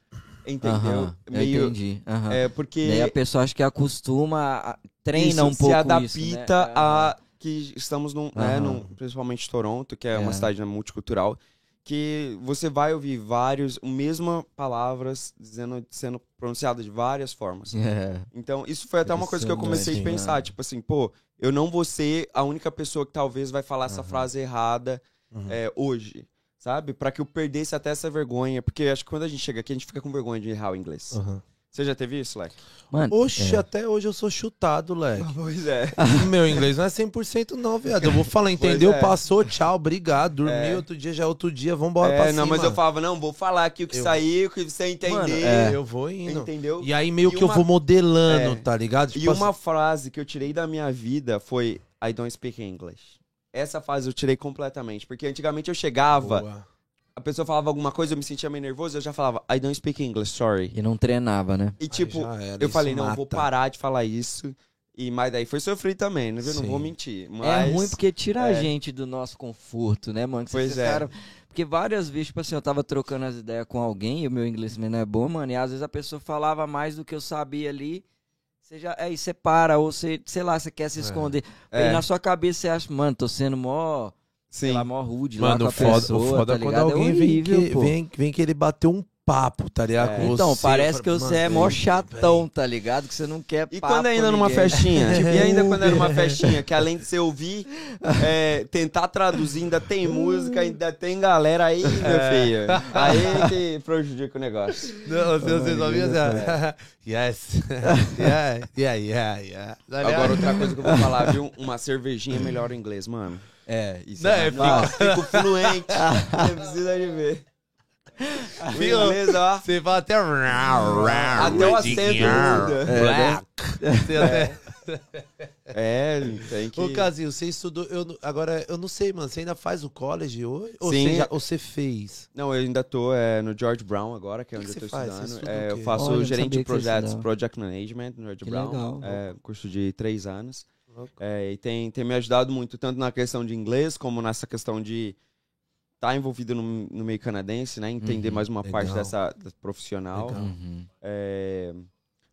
entendeu? Meio, entendi. é, porque Daí a pessoa acho que acostuma, a- treina isso um pouco se adapta isso, né? a que estamos num, né, num- principalmente Toronto, que é, uma É. cidade né, multicultural, que você vai ouvir vários, mesma palavras dizendo, sendo pronunciadas de várias formas. É. Então, isso foi até uma coisa que eu comecei a Impressionante, pensar, tipo assim, pô, eu não vou ser a única pessoa que talvez vai falar essa frase errada Uhum. é, hoje, sabe? Pra que eu perdesse até essa vergonha, porque acho que quando a gente chega aqui, a gente fica com vergonha de errar o inglês. Uhum. Você já teve isso, Leque? Mano, Oxe, é. até hoje eu sou chutado, leque. Pois é. Meu inglês não é 100% não, viado. Eu vou falar, entendeu? é. Passou, tchau, obrigado. Dormi, É. outro dia já é outro dia, vambora É, pra não, cima. mas eu falava, não, vou falar aqui o que Eu- saiu, o que você entender. Mano, É. eu vou indo. Entendeu? E aí meio E que eu uma- vou modelando, É. tá ligado? E Tipo uma assim- frase que eu tirei da minha vida foi: I don't speak English. Essa fase eu tirei completamente, porque antigamente eu chegava, Boa. a pessoa falava alguma coisa, eu me sentia meio nervoso, eu já falava, I don't speak English, sorry. E não treinava, né? E tipo, era, eu falei, não, eu vou parar de falar isso. E, mas daí foi sofrer também, né? Eu não vou mentir. É Mas, ruim porque tira a é. gente do nosso conforto, né, mano? Que Pois é. cara- Porque várias vezes, tipo assim, eu tava trocando as ideias com alguém e o meu inglês também não é bom, mano. E às vezes a pessoa falava mais do que eu sabia ali. Você já. Aí você para, ou você, sei lá, você quer se É. esconder. É. E na sua cabeça você acha, mano, tô sendo mó. Sei Sim. lá, mó rude lá Mano, com o a foda, pessoa, o foda tá é quando ligado? alguém é vem, horrível, que, pô. vem, vem querer bater um papo, tá ligado? É. Com Então, você. parece que você é mó chatão, tá ligado? Que você não quer E quando ainda com numa festinha? Tipo, e ainda quando era uma Uber. festinha, que além de você ouvir, é, tentar traduzir, ainda tem música, ainda tem galera aí, meu filho. Aí que prejudica o negócio. Não, você, você só assim, yes. yeah, yeah, yeah, yeah. Agora, outra coisa que eu vou falar, viu? Uma cervejinha melhor em inglês, mano. É, isso Não, é Nossa, fico fluente. Você precisa de ver. Inglês, ó. Você fala até. Até o acento muda. Black. Você até- É, tem que... Ô, Casinho, você estudou. Eu, agora, eu não sei, mano. Você ainda faz o college hoje? Ou, Sim. você, já, ou você fez? Não, eu ainda tô é, no George Brown agora, que é que onde que eu tô faz? Estudando. estuda É, o eu faço Olha, gerente de projetos. Project Management no George Que Brown. legal. É um curso de três anos. É, e tem, tem me ajudado muito, tanto na questão de inglês, como nessa questão de estar envolvido no, no meio canadense, né? Entender Uhum. mais uma parte Legal. dessa dessa profissional. Legal. Uhum. É,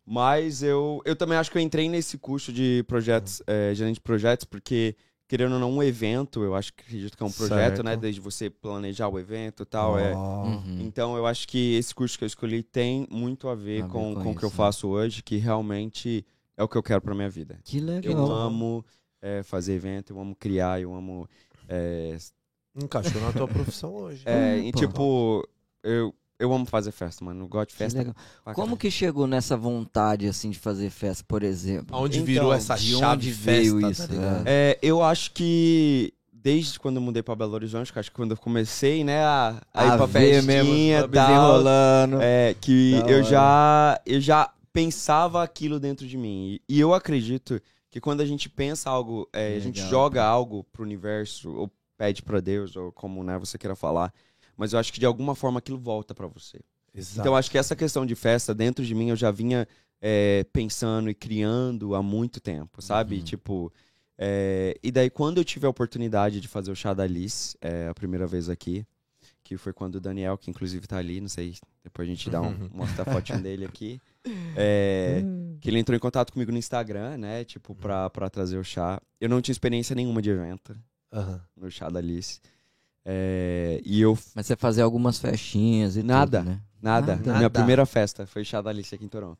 mas eu, eu também acho que eu entrei nesse curso de projetos, é, gerente de projetos, porque, querendo ou não, um evento, eu acho que acredito que é um projeto, Certo. né? Desde você planejar o evento e tal. É, Ó. Uhum. então eu acho que esse curso que eu escolhi tem muito a ver A ver com, com o que eu né? faço hoje, que realmente é o que eu quero pra minha vida. Que legal. Eu amo é, fazer evento, eu amo criar, eu amo. É, Encaixou na tua profissão hoje. é, Hum, e tipo, eu, eu amo fazer festa, mano. Eu gosto de festa. legal. pra Como caralho. que chegou nessa vontade, assim, de fazer festa, por exemplo? Onde Então, virou essa de chave onde festa, veio tá isso, ligado? É, eu acho que desde quando eu mudei pra Belo Horizonte, que acho que quando eu comecei, né, a, a ir pra ver festinha e tal, enrolando. é, que Da eu hora. já, eu já pensava aquilo dentro de mim. E, e eu acredito que quando a gente pensa algo, é, a gente Legal, joga algo pro universo, ou pede pra Deus, ou como né, você queira falar, mas eu acho que de alguma forma aquilo volta pra você. Exato. Então acho que essa questão de festa dentro de mim eu já vinha é, pensando e criando há muito tempo, sabe? Uhum. Tipo, é, e daí quando eu tive a oportunidade de fazer o chá da Alice, é, a primeira vez aqui, que foi quando o Daniel, que inclusive tá ali, não sei, depois a gente dá um, mostra a fotinho dele aqui, é, que ele entrou em contato comigo no Instagram, né? Tipo, pra, pra trazer o chá. Eu não tinha experiência nenhuma de evento Aham. no chá da Alice. É, e eu Mas você fazia algumas festinhas e Nada. tudo, né? Nada. Nada. Minha primeira festa foi chá da Alice aqui em Toronto.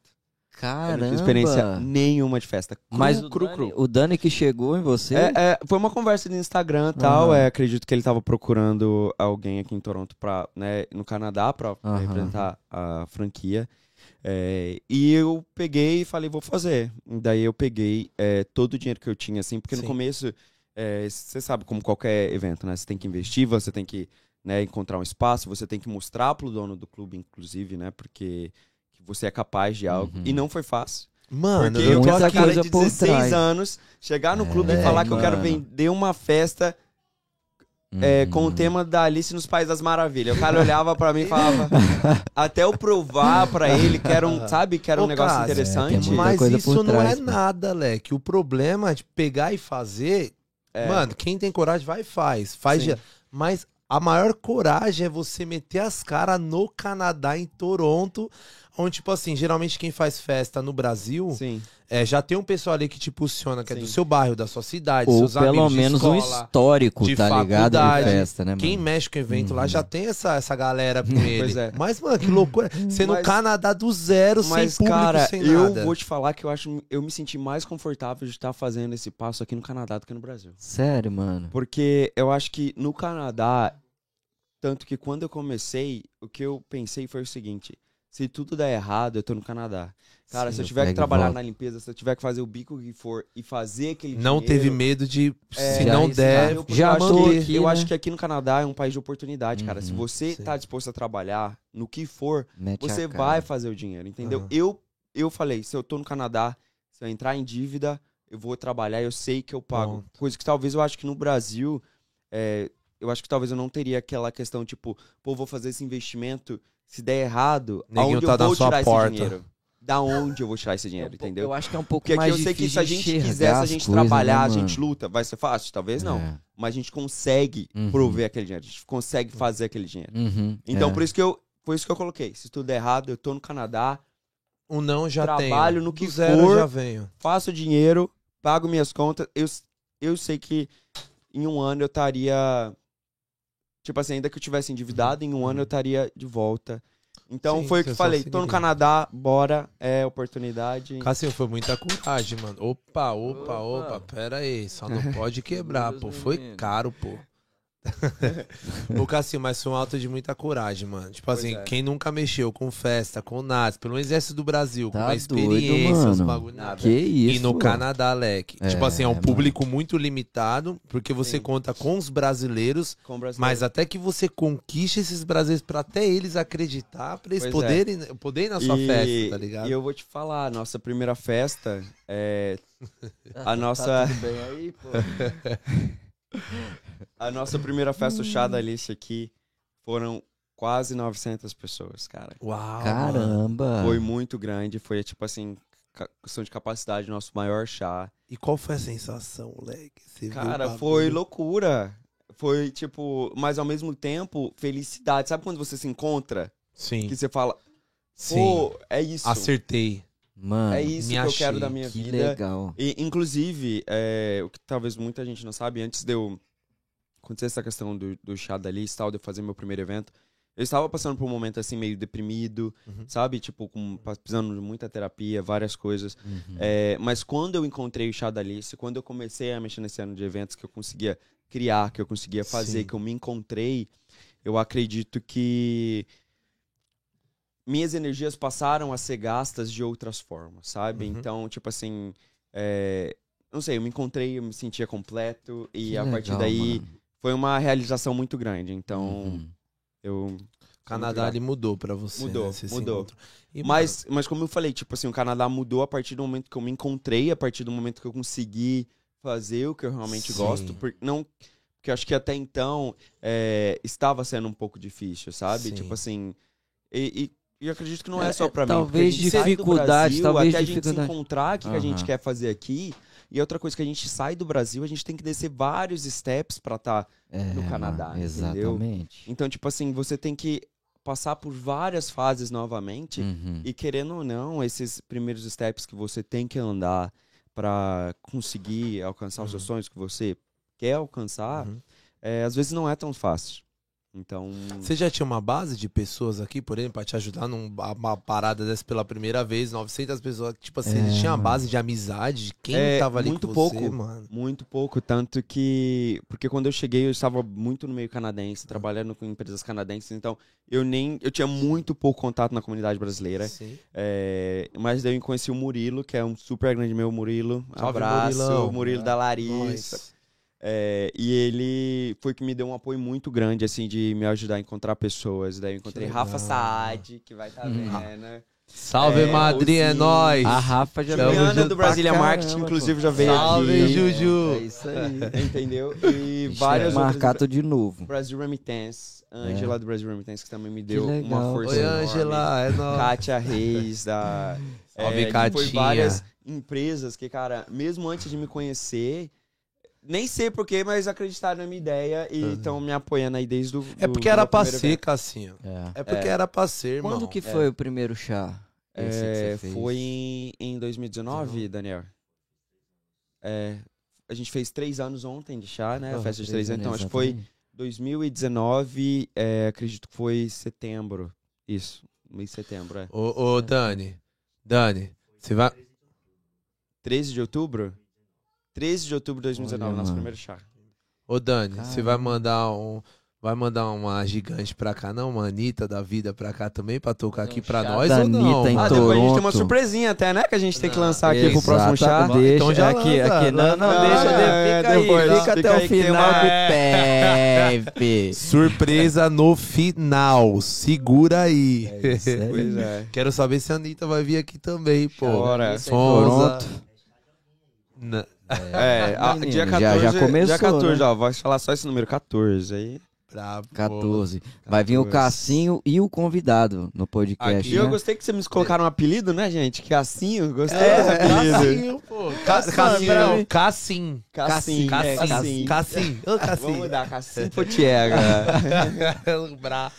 Eu Caramba! não tive experiência nenhuma de festa. Cru, Mas o, cru, Dani, cru. o Dani que chegou em você... É, é, foi uma conversa de Instagram e tal. Aham. é, acredito que ele tava procurando alguém aqui em Toronto, pra, né, no Canadá, pra Aham. representar a franquia. É, e eu peguei e falei, vou fazer. Daí eu peguei é, todo o dinheiro que eu tinha, assim, porque Sim. no começo, é, você sabe como qualquer evento, né? Você tem que investir, você tem que né, encontrar um espaço, você tem que mostrar pro dono do clube, inclusive, né? Porque que você é capaz de algo. Uhum. E não foi fácil. Mano, Porque eu tô aqui. cara de por 16 trás. anos, chegar no clube É, e falar que eu quero mano. vender uma festa é, com o Uhum. tema da Alice nos Países das Maravilhas. O cara olhava pra mim e falava, até eu provar pra ele que era um, sabe, que era um Ô, negócio Cássio, é, interessante. muita Mas isso por não trás, é pô. nada, Leque. O problema de pegar e fazer. É. Mano, quem tem coragem vai e faz. Faz Sim. Mas a maior coragem é você meter as caras no Canadá, em Toronto. Onde, tipo assim, geralmente quem faz festa no Brasil Sim. é, já tem um pessoal ali que te impulsiona, que é do Sim. seu bairro, da sua cidade, Ou seus pelo amigos menos um escola. histórico, de tá ligado? De festa, né, mano? Quem mexe com evento lá Uhum. já tem essa, essa galera com ele. Pois é. Mas, mano, que loucura. Você no Canadá do zero, Mas, sem público, cara, sem eu nada. vou te falar que eu acho eu me senti mais confortável de estar fazendo esse passo aqui no Canadá do que no Brasil. Sério, mano? Porque eu acho que no Canadá, tanto que quando eu comecei, o que eu pensei foi o seguinte: se tudo der errado, eu tô no Canadá. Cara, Sim, se eu tiver que trabalhar na limpeza, se eu tiver que fazer o bico que for e fazer aquele Não dinheiro, teve medo de, É, se não der, eu, Já que, aqui, eu né? acho que aqui no Canadá é um país de oportunidade, cara. Se Uhum, você sim. tá disposto a trabalhar no que for, Mete você vai fazer o dinheiro, entendeu? Aham. Eu, eu falei, se eu tô no Canadá, se eu entrar em dívida, eu vou trabalhar, eu sei que eu pago. Ponto. Coisa que talvez eu acho que no Brasil, é, eu acho que talvez eu não teria aquela questão, tipo, pô, vou fazer esse investimento, se der errado, Neguinho aonde tá eu na vou sua tirar porta. esse dinheiro? Da onde eu vou tirar esse dinheiro, entendeu? Eu acho que é um pouco Porque aqui mais eu sei que se difícil a gente quiser, se a gente coisas, né, trabalhar, a mano? gente luta, vai ser fácil? Talvez não. É. Mas a gente consegue Uhum. prover aquele dinheiro, a gente consegue fazer aquele dinheiro. Uhum, Então, é. por isso que eu, foi isso que eu coloquei. Se tudo der errado, eu tô no Canadá, O não já Trabalho tenho. no que Do zero for. já venho. faço dinheiro, pago minhas contas. Eu, eu sei que em um ano eu estaria. Tipo assim, ainda que eu tivesse endividado, em um ano eu estaria de volta. Então Sim, foi o que eu falei. Tô no. Canadá, bora, é oportunidade. Cassinho, foi muita coragem, mano. Opa, opa, Opa. opa, pera aí. Só não pode quebrar, pô. Foi caro, pô. Ô, Cassinho, mas foi um alto de muita coragem, mano. Tipo Pois assim, é. quem nunca mexeu com festa, com nada, pelo exército do Brasil, com Tá uma doido, experiência, os mano. bagulho Nada. Que isso? E no Canadá, Leque. É, tipo assim, é um mano. público muito limitado, porque você Sim. conta com os brasileiros, Com o brasileiro. mas até que você conquiste esses brasileiros pra até eles acreditar, pra eles Pois é. poderem, poderem ir na sua e, festa, tá ligado? E eu vou te falar, a nossa primeira festa é. Tá- a nossa- Tá tudo bem aí, pô? A nossa primeira festa, chá da Alice aqui, foram quase 900 pessoas, cara. Uau. Caramba. Foi muito grande, foi tipo assim, questão de capacidade, nosso maior chá. E qual foi a sensação, moleque? Você Cara, foi loucura. Foi tipo, mas ao mesmo tempo, felicidade. Sabe quando você se encontra? Sim, Que você fala, sim. pô, é isso. Acertei. Mano, É isso que eu achei, quero da minha que vida. legal. E, inclusive, é, o que talvez muita gente não sabe, antes de eu acontecer essa questão do, do chá da e tal, de eu fazer meu primeiro evento, eu estava passando por um momento assim, meio deprimido, Uhum. sabe? Tipo, com, precisando de muita terapia, várias coisas. Uhum. É, mas quando eu encontrei o chá da Alice, quando eu comecei a mexer nesse ano de eventos, que eu conseguia criar, que eu conseguia fazer, Sim. que eu me encontrei, eu acredito que minhas energias passaram a ser gastas de outras formas, sabe? Uhum. Então, tipo assim, é, não sei, eu me encontrei, eu me sentia completo e Que a partir legal, daí mano. foi uma realização muito grande. Então, Uhum. eu O Canadá ele mudou pra você. Mudou, né? Você mudou. E, Mas, mas como eu falei, tipo assim, o Canadá mudou a partir do momento que eu me encontrei, a partir do momento que eu consegui fazer o que eu realmente Sim. gosto. Porque não. Porque eu acho que até então é, estava sendo um pouco difícil, sabe? Sim. Tipo assim. E, e, e eu acredito que não é, É, só pra mim. talvez dificuldade, Brasil, talvez até a gente se dificuldade. encontrar o que, que a gente quer fazer aqui. E outra coisa que a gente sai do Brasil, a gente tem que descer vários steps pra estar. É, no Canadá, entendeu? Exatamente. Então, tipo assim, você tem que passar por várias fases novamente. Uhum. E querendo ou não, esses primeiros steps que você tem que andar pra conseguir alcançar os seus sonhos que você quer alcançar, Uhum. é, às vezes não é tão fácil. Então, Você já tinha uma base de pessoas aqui, por exemplo, pra te ajudar numa uma parada dessa pela primeira vez, 900 pessoas, tipo assim, É, tinha uma base de amizade de quem É, tava ali muito com pouco. você, mano. muito pouco, tanto que. Porque quando eu cheguei, eu estava muito no meio canadense, trabalhando com empresas canadenses, então eu nem. Eu tinha muito pouco contato na comunidade brasileira. Sim. É, mas daí eu conheci o Murilo, que é um super grande meu Murilo. Salve, Abraço, Murilão. Murilo da Larissa. Nós. É, e ele foi que me deu um apoio muito grande, assim, de me ajudar a encontrar pessoas. Daí eu encontrei. Rafa Saad, que vai estar Hum. vendo. Salve, É, madrinha, é nóis. A Rafa já Tamo Juliana do Brasília caramba, Marketing, inclusive, já veio Salve, aqui. Juju. É isso aí. Entendeu? E Ixi, várias é outras. marcado de novo. Brasil Remittance, Ângela do Brasil Remittance, que também me deu uma força Oi, enorme. Ângela, é nóis. Kátia Reis, da... Salve, é, Foi várias empresas que, cara, mesmo antes de me conhecer, nem sei porquê, mas acreditaram na minha ideia e estão me apoiando aí desde o. É do- porque do era pra ser, evento. Cassinho. É. É porque É. era pra ser, irmão. Quando que foi o primeiro chá? É, foi em, em 2019, Daniel. É, a gente fez três anos ontem de chá, né? A festa de três anos. Então, acho que foi exatamente. 2019, é, acredito que foi setembro. Isso, mês de setembro, é. Ô, ô, Dani. Dani, você vai. 13 de outubro? 13 de outubro de 2019, Olha, nosso mano. primeiro chá. Ô, Dani, você vai Caramba. mandar um. Vai mandar uma gigante pra cá, não? Uma Anitta da vida pra cá também, pra tocar aqui um pra chá nós da ou não? Anitta em? Ah, depois a gente tem uma surpresinha até, né? Que a gente tem que Não, lançar aqui pro próximo chá. Deixa, Então já aqui, lança. aqui. Não, não, Ah, deixa, é, fica depois, aí, fica fica até aí o final uma- que tem. Surpresa no final. Segura aí. É isso aí. Pois é. Quero saber se a Anitta vai vir aqui também, pô. Bora. Sonza. Toronto. Na- É, a- menino, dia já- 14. já começou, Dia 14, né? ó, vai falar só esse número, 14. Aí. Brabo. 14. Vai vir o 14. Cassinho e o convidado no podcast. Aqui E eu né? gostei que vocês me colocaram um apelido, né, gente? Cassinho, gostei É, desse apelido. Cassinho, pô. Ca- Cassinho. Cassim. Cassim, Cassim. é, Cassim. Cassim. Ô, Cassim. Vamos mudar, Cassim Potiega. Braço.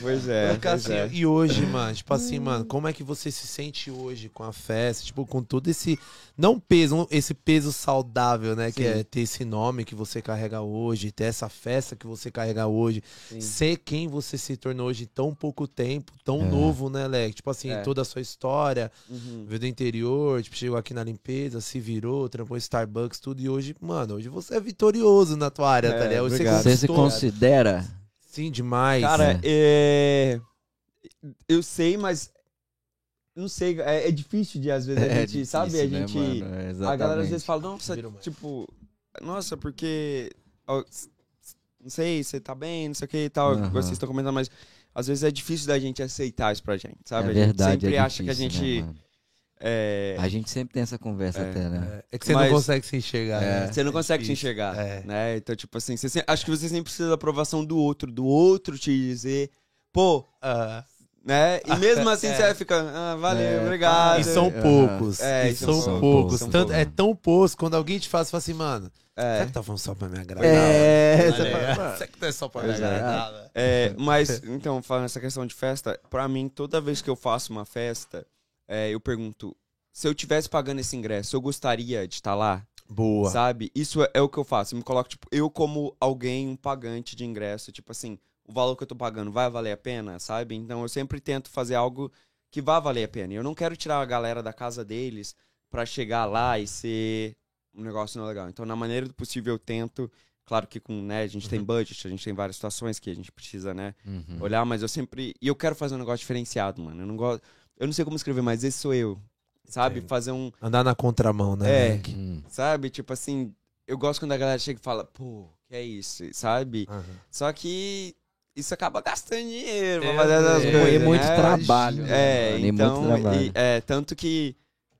Pois é, pois Cassinho, é. E hoje, mano, tipo assim, mano, como é que você se sente hoje com a festa? Tipo, com todo esse. Não peso, esse peso saudável, né? Que Sim. é ter esse nome que você carrega hoje, ter essa festa que você carrega hoje, Sim. ser quem você se tornou hoje em tão pouco tempo, tão É. novo, né, Leque? Tipo assim, É. toda a sua história, Uhum. veio do interior, tipo, chegou aqui na limpeza, se virou, trampou Starbucks, tudo. E hoje, mano, hoje você é vitorioso na tua área, É, tá ligado? Hoje obrigado. Você se considera? Sim, demais. Cara, né? é... eu sei, mas não sei, é, é difícil de às vezes a gente, difícil, sabe? A né, gente, mano? É, a galera às vezes fala, nossa, tipo, nossa, porque não sei, você tá bem, não sei o que e tal, Aham. vocês estão comentando, mas às vezes é difícil da gente aceitar isso pra gente, sabe? é a gente verdade, sempre é acha que a difícil, gente né? É, A gente sempre tem essa conversa É, até, né? É que você Mas- não consegue se enxergar. É. né? Você não consegue se enxergar, É. né? Então, tipo assim, você, se- acho que você sempre precisa da aprovação do outro, do outro te dizer, pô, Ah, né? E mesmo assim É. você vai ficar, ah, valeu, É, obrigado. e são poucos. É, e e são, são poucos. poucos. Tanto, é tão poucos quando alguém te faz, fala assim, mano, será É, que tá falando só pra me agradar? É, Tá fala, Será que não é só pra me é. agradar? é, mas, então, falando essa questão de festa, pra mim, toda vez que eu faço uma festa, é, eu pergunto, se eu tivesse pagando esse ingresso, eu gostaria de estar lá? Boa. Sabe? Isso é, é o que eu faço. Eu me coloco, tipo, eu como alguém, um pagante de ingresso, tipo assim, o valor que eu tô pagando vai valer a pena, sabe? Então eu sempre tento fazer algo que vá valer a pena. E eu não quero tirar a galera da casa deles pra chegar lá e ser um negócio não legal. Então, na maneira do possível, eu tento. Claro que com, né, a gente tem budget, a gente tem várias situações que a gente precisa, né, Uhum. olhar, mas eu sempre. E eu quero fazer um negócio diferenciado, mano. Eu não gosto. Eu não sei como escrever, mas esse sou eu. Sabe? Entendo. Fazer um Andar na contramão, né? É. Hum. Sabe? Tipo assim, eu gosto quando a galera chega e fala, pô, que é isso, sabe? Aham. Só que isso acaba gastando dinheiro pra É, fazer essas é, coisas. E muito né? trabalho. né, É, mano? E muito então, trabalho. e- é, tanto que,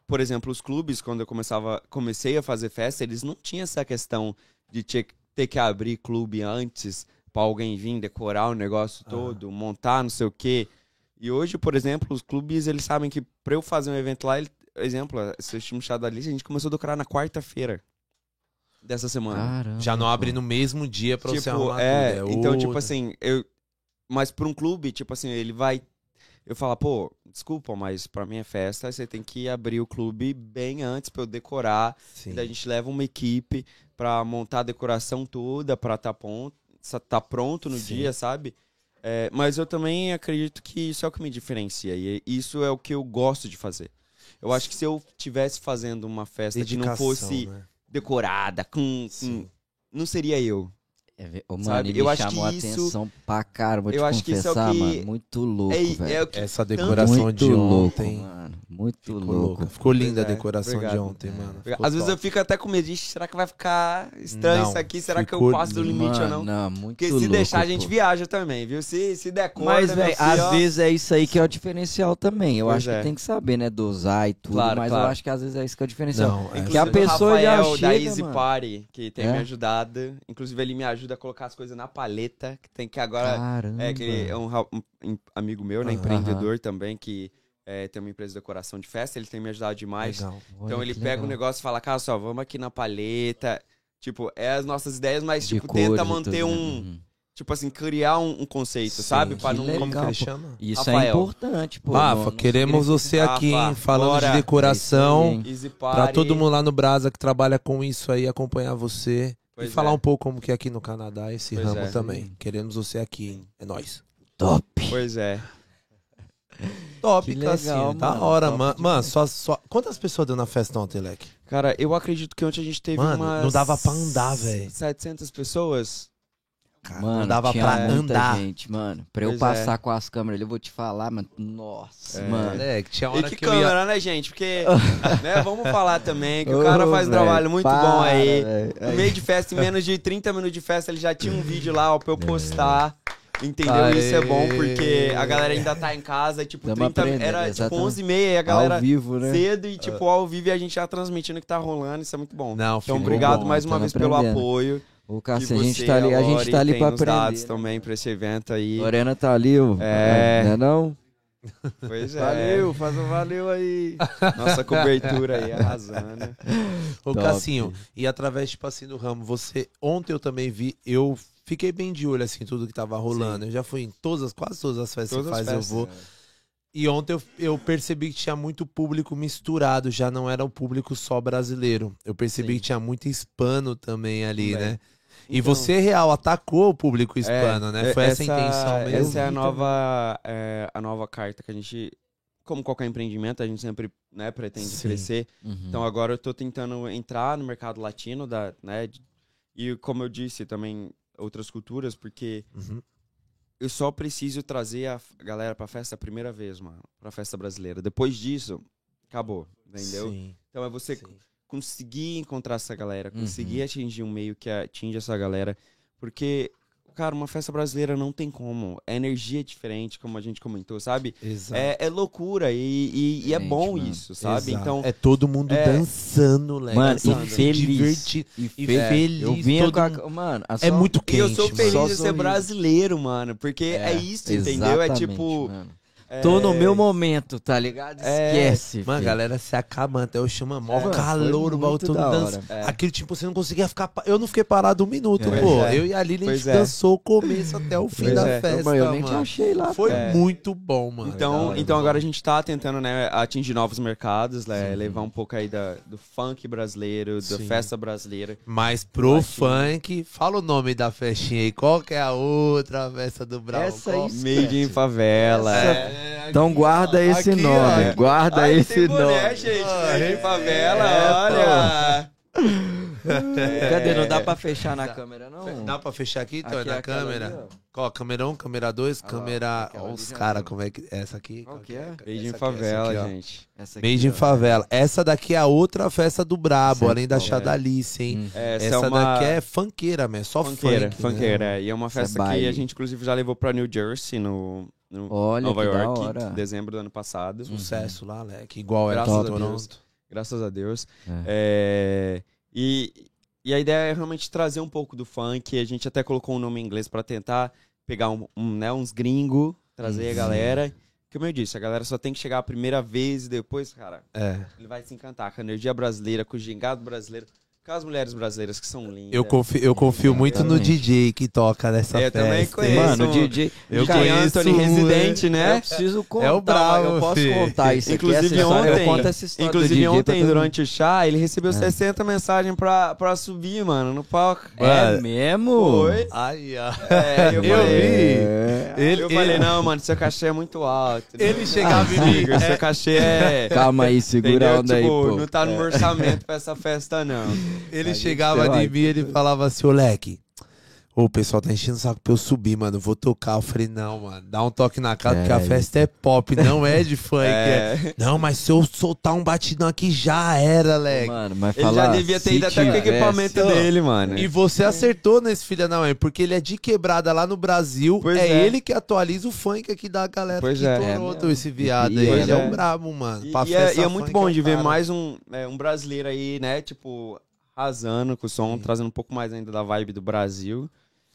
por exemplo, os clubes, quando eu começava, comecei a fazer festa, eles não tinham essa questão de ter, ter que abrir clube antes pra alguém vir decorar o negócio Ah. todo, montar não sei o quê. E hoje, por exemplo, os clubes, eles sabem que pra eu fazer um evento lá, ele, exemplo, esse time chá da lista, a gente começou a decorar na quarta-feira dessa semana. Caramba, Já não abre no mesmo dia pra você tipo, arrumar é, tudo. então, tipo outra. assim, eu. Mas pra um clube, tipo assim, ele vai. Eu falo, pô, desculpa, mas pra minha festa você tem que abrir o clube bem antes pra eu decorar. Sim. Daí a gente leva uma equipe pra montar a decoração toda, pra tá, pon- tá pronto no Sim. dia, sabe? É, mas eu também acredito que isso é o que me diferencia. E isso é o que eu gosto de fazer. Eu acho que se eu tivesse fazendo uma festa que não Dedicação, fosse né? decorada, com, com-. Não seria eu. É, mano, Sabe, ele eu acho chamou a que isso- atenção pra caramba, vou eu te acho que isso é o confessar, que- mano. Muito louco, é, velho. é o que Essa decoração muito de louco, ontem. mano. Muito Ficou louco. louco. Ficou linda a é, decoração de obrigado. ontem, É. mano. Às Ficou vezes eu top. fico até com medo. "Ixi, Será que vai ficar estranho Não, isso aqui? Será que eu passo do limite ou Mano, não? não, muito Porque se louco, deixar, a gente pô. viaja também, viu? Se, se der conta, Mas, velho, às ó, vezes é isso aí que é o diferencial também. Eu Pois acho é. que tem que saber, né, dosar e tudo, Claro, mas claro. eu acho que às vezes é isso que é o diferencial. Não, é. Que a pessoa o já Rafael da chega, Easy mano. Party, que tem É? me ajudado. Inclusive, ele me ajuda a colocar as coisas na paleta, que tem que agora... Caramba. É que ele é um, um amigo meu, né? Empreendedor também, que é, tem uma empresa de decoração de festa. Ele tem me ajudado demais. Legal. Então ele pega o legal. negócio e fala, cara, só vamos aqui na paleta. Tipo, é as nossas ideias, mas, De tipo, cores tenta manter tudo, né? um. Uhum. Tipo assim, criar um, um conceito, Sim. sabe? Pra Que não. legal. Como que ele chama? Isso é Rafael. importante, pô. Rafa, queremos você aqui, Rafa, hein, falando bora. de É decoração. Party. todo mundo lá no Brasa que trabalha com isso aí, acompanhar você. Pois e falar é. um pouco como que é aqui no Canadá, esse Pois ramo é. também. Queremos você aqui, hein? É nóis. Top. Pois é. Top, Que legal, Cassinho. Da mano. hora, Top mano. Mano, só, só... Quantas pessoas deu na festa ontem, Leque? Cara, eu acredito que ontem a gente teve Mano, umas... não dava pra andar, velho. 700 pessoas. Cara, Mano, não dava tinha pra andar. gente, mano. Pra eu Pois passar com as câmeras ali, eu vou te falar, mano. Nossa, É. mano. Moleque, tinha E hora que que, eu ia... câmera, né, gente? Porque, né, vamos falar também que o cara faz um velho, trabalho muito para, bom aí. velho. No meio de festa, em menos de 30 minutos de festa, ele já tinha um vídeo lá, ó, pra eu postar. Entendeu? Aê. Isso é bom porque a galera ainda tá em casa, tipo, Tamo 30, aprendendo, era tipo exatamente. 11 e meia e a galera Ao vivo, né? cedo e tipo ao vivo e a gente já transmitindo o que tá rolando, isso é muito bom. Não, Então, ficou obrigado bom, mais uma vez pelo aprendendo. apoio. Ô, de Cássio, a gente tá ali, a Lori, gente tá ali pra nos dados aprender. também pra esse evento aí. Lorena tá ali, ó. É. Não é não? Pois é. Valeu, faz um valeu aí. Nossa cobertura aí arrasando. Ô, Top. Cassinho, e através, tipo assim, do ramo, você. Ontem eu também vi, eu fiquei bem de olho, assim, tudo que tava rolando. Eu já fui em todas, as- quase todas as festas Todas que faz, eu festas, vou. E ontem eu, eu percebi que tinha muito público misturado, já não era o público só brasileiro. Eu percebi Sim. que tinha muito hispano também ali, né? E Então- você, real, atacou o público É, hispano, né? Foi essa, a intenção mesmo. Essa é a nova, é, a nova carta que a gente, como qualquer empreendimento, a gente sempre né, pretende Sim. crescer. Uhum. Então agora eu tô tentando entrar no mercado latino, da, né? E como eu disse, também outras culturas, porque Uhum. eu só preciso trazer a galera pra festa a primeira vez, mano. Pra festa brasileira. Depois disso, acabou. Entendeu? Sim, Então é você sim. conseguir encontrar essa galera, conseguir Uhum. atingir um meio que atinge essa galera. Porque, cara, uma festa brasileira não tem como. A energia é diferente, como a gente comentou, sabe? Exato. É, é loucura e, e- e é Gente, bom mano. isso, sabe? Exato. Então, é todo mundo é- dançando, legal. Mano, todo e feliz. E, E fe- feliz, Eu vinha todo com a... Mano, a É só- muito e quente, eu sou mano. feliz Só de ser brasileiro, mano. Porque é, isso, entendeu? É tipo. mano. É- Tô no meu momento, tá ligado? É. Esquece. Mano, a galera se acabando, até eu chamo mó É, calor, o da dança. É. Aquele tipo, você não conseguia ficar. pa- Eu não fiquei parado um minuto, É. pô. É. Eu e a Lili, a gente é. dançou o começo até o fim Pois da é. festa. Mano, eu nem te mano. achei lá. Foi É. muito bom, mano. Então, Legal, então agora a gente tá tentando, né, atingir novos mercados, né, levar um pouco aí da, do funk brasileiro, da Sim. festa brasileira. Mas pro funk, fala o nome da festinha aí. Qual que é a outra festa do Brau? Essa aí Made in favela. Essa- é. Então guarda esse Aqui, nome. ó. Guarda Aí esse tem boné, nome. gente. Ah, Made é, in favela, é, olha. Cadê? Não dá pra fechar na câmera, não? Dá pra fechar aqui, então? Aqui é é na câmera? ali, ó. Qual? Câmera 1, câmera 2, Ah câmera. ali os caras, como é que. Essa aqui? Qual que é? Made in favela, aqui, ó. gente. Essa aqui, Made in ó. favela. Essa daqui é a outra festa do Brabo, Certo. além da É. Chadalice, hein? Hum. Essa, Essa é uma... daqui é funkeira, mesmo. Só funkeira, funk. funkeira. Né? E é uma é festa que a gente, inclusive, já levou pra New Jersey, no, no Olha Nova York, hora. em dezembro do ano passado. Sucesso lá, Leque. Igual era Graças lá a Deus. Graças a Deus. É. É, e, e a ideia é realmente trazer um pouco do funk. A gente até colocou um nome em inglês pra tentar pegar um, um, né, uns gringos, trazer a Uhum. galera. Como eu disse, a galera só tem que chegar a primeira vez e depois, cara, É. ele vai se encantar com a energia brasileira, com o gingado brasileiro, com as mulheres brasileiras que são lindas. Eu confio, eu confio muito no Exatamente. DJ que toca nessa Eu festa. também hein? conheço. Mano, o DJ. Eu DJ conheço Anthony Residente, Eu né? preciso contar. É o bravo, Eu posso fi. contar isso aqui. Inclusive história, ontem- Eu conto essa história do Inclusive ontem, durante o chá, ele recebeu É. 60 mensagens pra, pra subir, mano, no palco. É Mano. mesmo? Foi? Ai, ó. É, eu, Eu falei, vi. É. Ele, eu falei, ele, não, mano, seu cachê é muito alto. ele chegava Ah, em mim. amigo, seu cachê é... Calma aí, segura a onda aí, tipo, pô. não tá no orçamento pra essa festa, não. Ele chegava de mim e ele falava assim, ô Leque, ô, o pessoal tá enchendo o saco pra eu subir, mano, vou tocar. Eu falei, não, mano, dá um toque na casa, É, porque a isso. festa é pop, não é de funk. é. É, Não, mas se eu soltar um batidão aqui, já era, Leque. Mano, mas ele falar, já devia ter ido até com o equipamento dele, mano. E você acertou nesse filho da mãe, porque ele é de quebrada lá no Brasil. Pois é, é. ele que atualiza o funk aqui da galera Pois de é. Toronto, É esse viado E aí. é, Ele é um brabo, mano. E, Pra e é, e é muito bom é de ver cara. mais um, é, um brasileiro aí, né? Tipo, arrasando com o som, trazendo um pouco mais ainda da vibe do Brasil.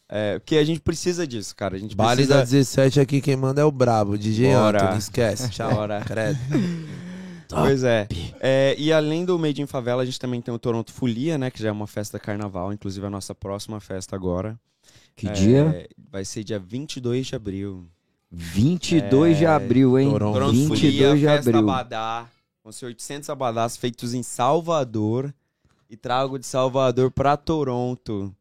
É, porque a gente precisa disso, cara. A gente Baile da precisa... 17 aqui, quem manda é o brabo, DJ Bora. Anthony, esquece. Tchau. Bora. Credo. Pois é. É, E além do Made in Favela, a gente também tem o Toronto Folia, né? Que já é uma festa carnaval, inclusive a nossa próxima festa agora. Que É, dia? Vai ser dia 22 de abril. 22 de É, abril, hein? Toronto. Toronto 22 Folia, de festa abril. Abadá. Vão ser 800 abadás feitos em Salvador. E trago de Salvador pra Toronto.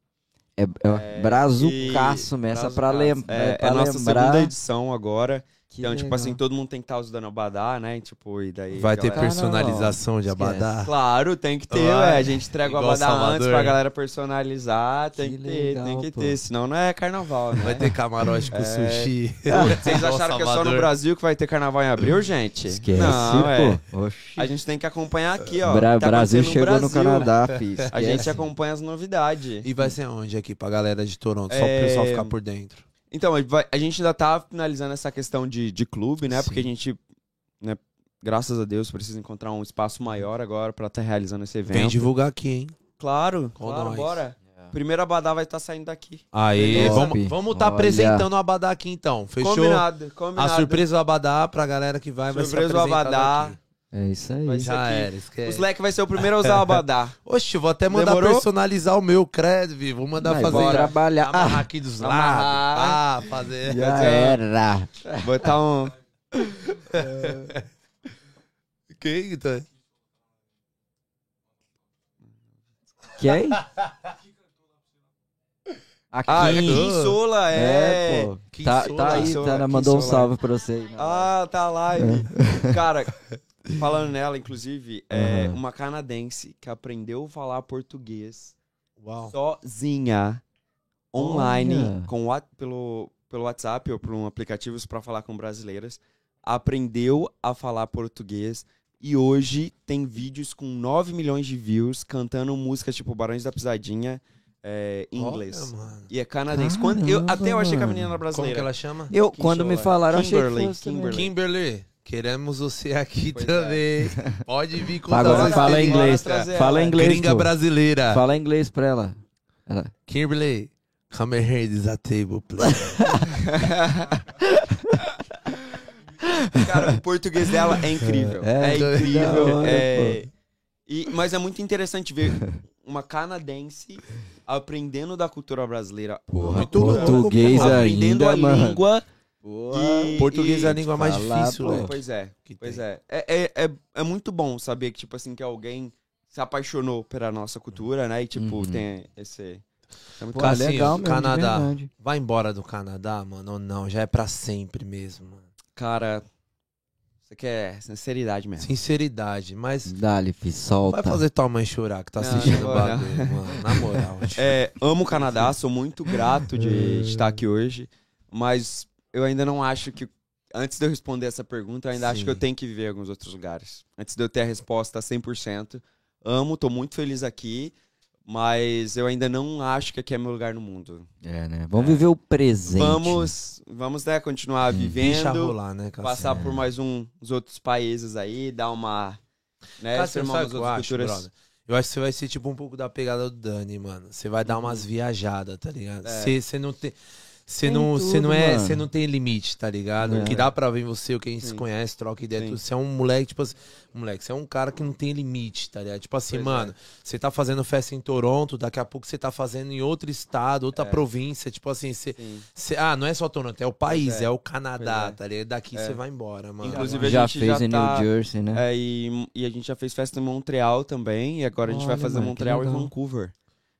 É, é brazucaço, E- mesmo. Essa pra, Brazucaço. lem É, pra é a nossa lembrar. segunda edição agora. Que então, tipo legal. assim, todo mundo tem que estar usando abadá, né? Tipo, e daí. Vai a ter galera- personalização de Esquece. abadá. Claro, tem que ter, ué. A gente entrega o abadá antes Salvador. pra galera personalizar. Tem Que que, ter, legal, tem que pô. ter. Senão não é carnaval, né? Vai ter camarote com É. sushi. Vocês acharam que é só no. Brasil que vai ter carnaval em abril, gente? Esquece, Não, é. pô. Oxi. A gente tem que acompanhar aqui, ó. Bra Tá Brasil chegou no Brasil. Canadá, fiz. A gente acompanha as novidades. E vai ser onde aqui pra galera de Toronto? Só É, pro pessoal ficar por dentro. Então, a gente vai- a gente ainda tá finalizando essa questão de, de clube, né? Sim. Porque a gente, né, graças a Deus, precisa encontrar um espaço maior agora pra estar realizando esse evento. Vem divulgar aqui, hein? Claro, Com claro, nós. bora. Primeiro Abadá vai estar saindo daqui. Aí, vamos vamos tá apresentando o Abadá aqui então. Fechou? Combinado, A combinado. surpresa do Abadá pra galera que vai, vai ser Surpresa do apresentada Abadá. aqui. É isso aí. Ser Já aqui. era, O esquece. Slack vai ser o primeiro a usar o Abadá. Oxe, eu vou até mandar Demorou? personalizar o meu credo, Vi. Vou mandar Vai, fazer. bora trabalhar. Amarrar aqui dos lados. Ah, fazer. Já era. Botar um. Quem tá? Quem? A Ah, Kim. Kim Sola, é. É, pô. Tá, Sola. tá aí, Sola, tá, mandou um Sola. salve pra você aí. Ah, tá live. Cara, falando nela, inclusive, é Aham. uma canadense que aprendeu a falar português Uau. sozinha, online, Olha. com, pelo, pelo WhatsApp ou por um aplicativo para falar com brasileiras. Aprendeu a falar português e hoje tem vídeos com 9 milhões de views cantando músicas tipo Barões da Pisadinha é, em inglês. Olha. E é canadense. Quando, eu, Caramba, até eu achei que a menina era Como que brasileira. ela chama? Eu, quando me Sola. falaram, achei que Kimberly, fosse. Kimberly. Kimberly, queremos você aqui Pois é. também. Pode vir com Agora fala inglês. Fala ela. inglês, Gringa brasileira. Fala inglês pra ela. ela. Kimberly, come here, this is a table, please. Cara, o português dela é incrível. É, É, da incrível. hora, é... E, mas é muito interessante ver uma canadense aprendendo da cultura brasileira. Porra, português aprendendo ainda, a mano. língua. E- Português e- é a língua mais falar, difícil, pô. né? Pois é, que pois é. É, é, é. é muito bom saber que, tipo assim, que alguém se apaixonou pela nossa cultura, né? E, tipo, Uhum. tem esse... É muito Pô, Cassinho, legal mesmo, Canadá. Vai embora do Canadá, mano, ou não? Já é pra sempre mesmo, mano. Cara, você quer sinceridade mesmo. Sinceridade, mas Dá-lhe, fi, solta. vai fazer tua mãe chorar que tá Não, assistindo o bagulho, mano. Na moral. É, amo o Canadá, sou muito grato de estar aqui hoje, mas eu ainda não acho que. Antes de eu responder essa pergunta, eu ainda acho Sim. que eu tenho que viver em alguns outros lugares. Antes de eu ter a resposta 100%. Amo, tô muito feliz aqui, mas eu ainda não acho que aqui é meu lugar no mundo. É, né? Vamos viver o presente. Vamos, vamos né, continuar Deixa vivendo, rolar, né, passar por mais um, uns outros países aí, dar uma. Né, Cássio, umas eu outras acho, culturas. Eu acho que você vai ser tipo um pouco da pegada do Dani, mano. Você vai dar umas viajadas, tá ligado? É. Você você não tem. Você não, você tudo, não é, mano. você não tem limite, tá ligado? É. O que dá pra ver em você, o que a gente se conhece, troca ideia. Você é um moleque, tipo assim, moleque, você é um cara que não tem limite, tá ligado? Tipo assim, Pois é. mano, você tá fazendo festa em Toronto, daqui a pouco você tá fazendo em outro estado, outra É. província, tipo assim, você, ah, não é só Toronto, é o país, é. é. o Canadá, é. tá ligado? Daqui É. você vai embora, mano. Inclusive, a já gente fez já em tá- New Jersey, né? É, e, e a gente já fez festa em Montreal também, e agora a gente vai fazer mano, Montreal e. Vancouver.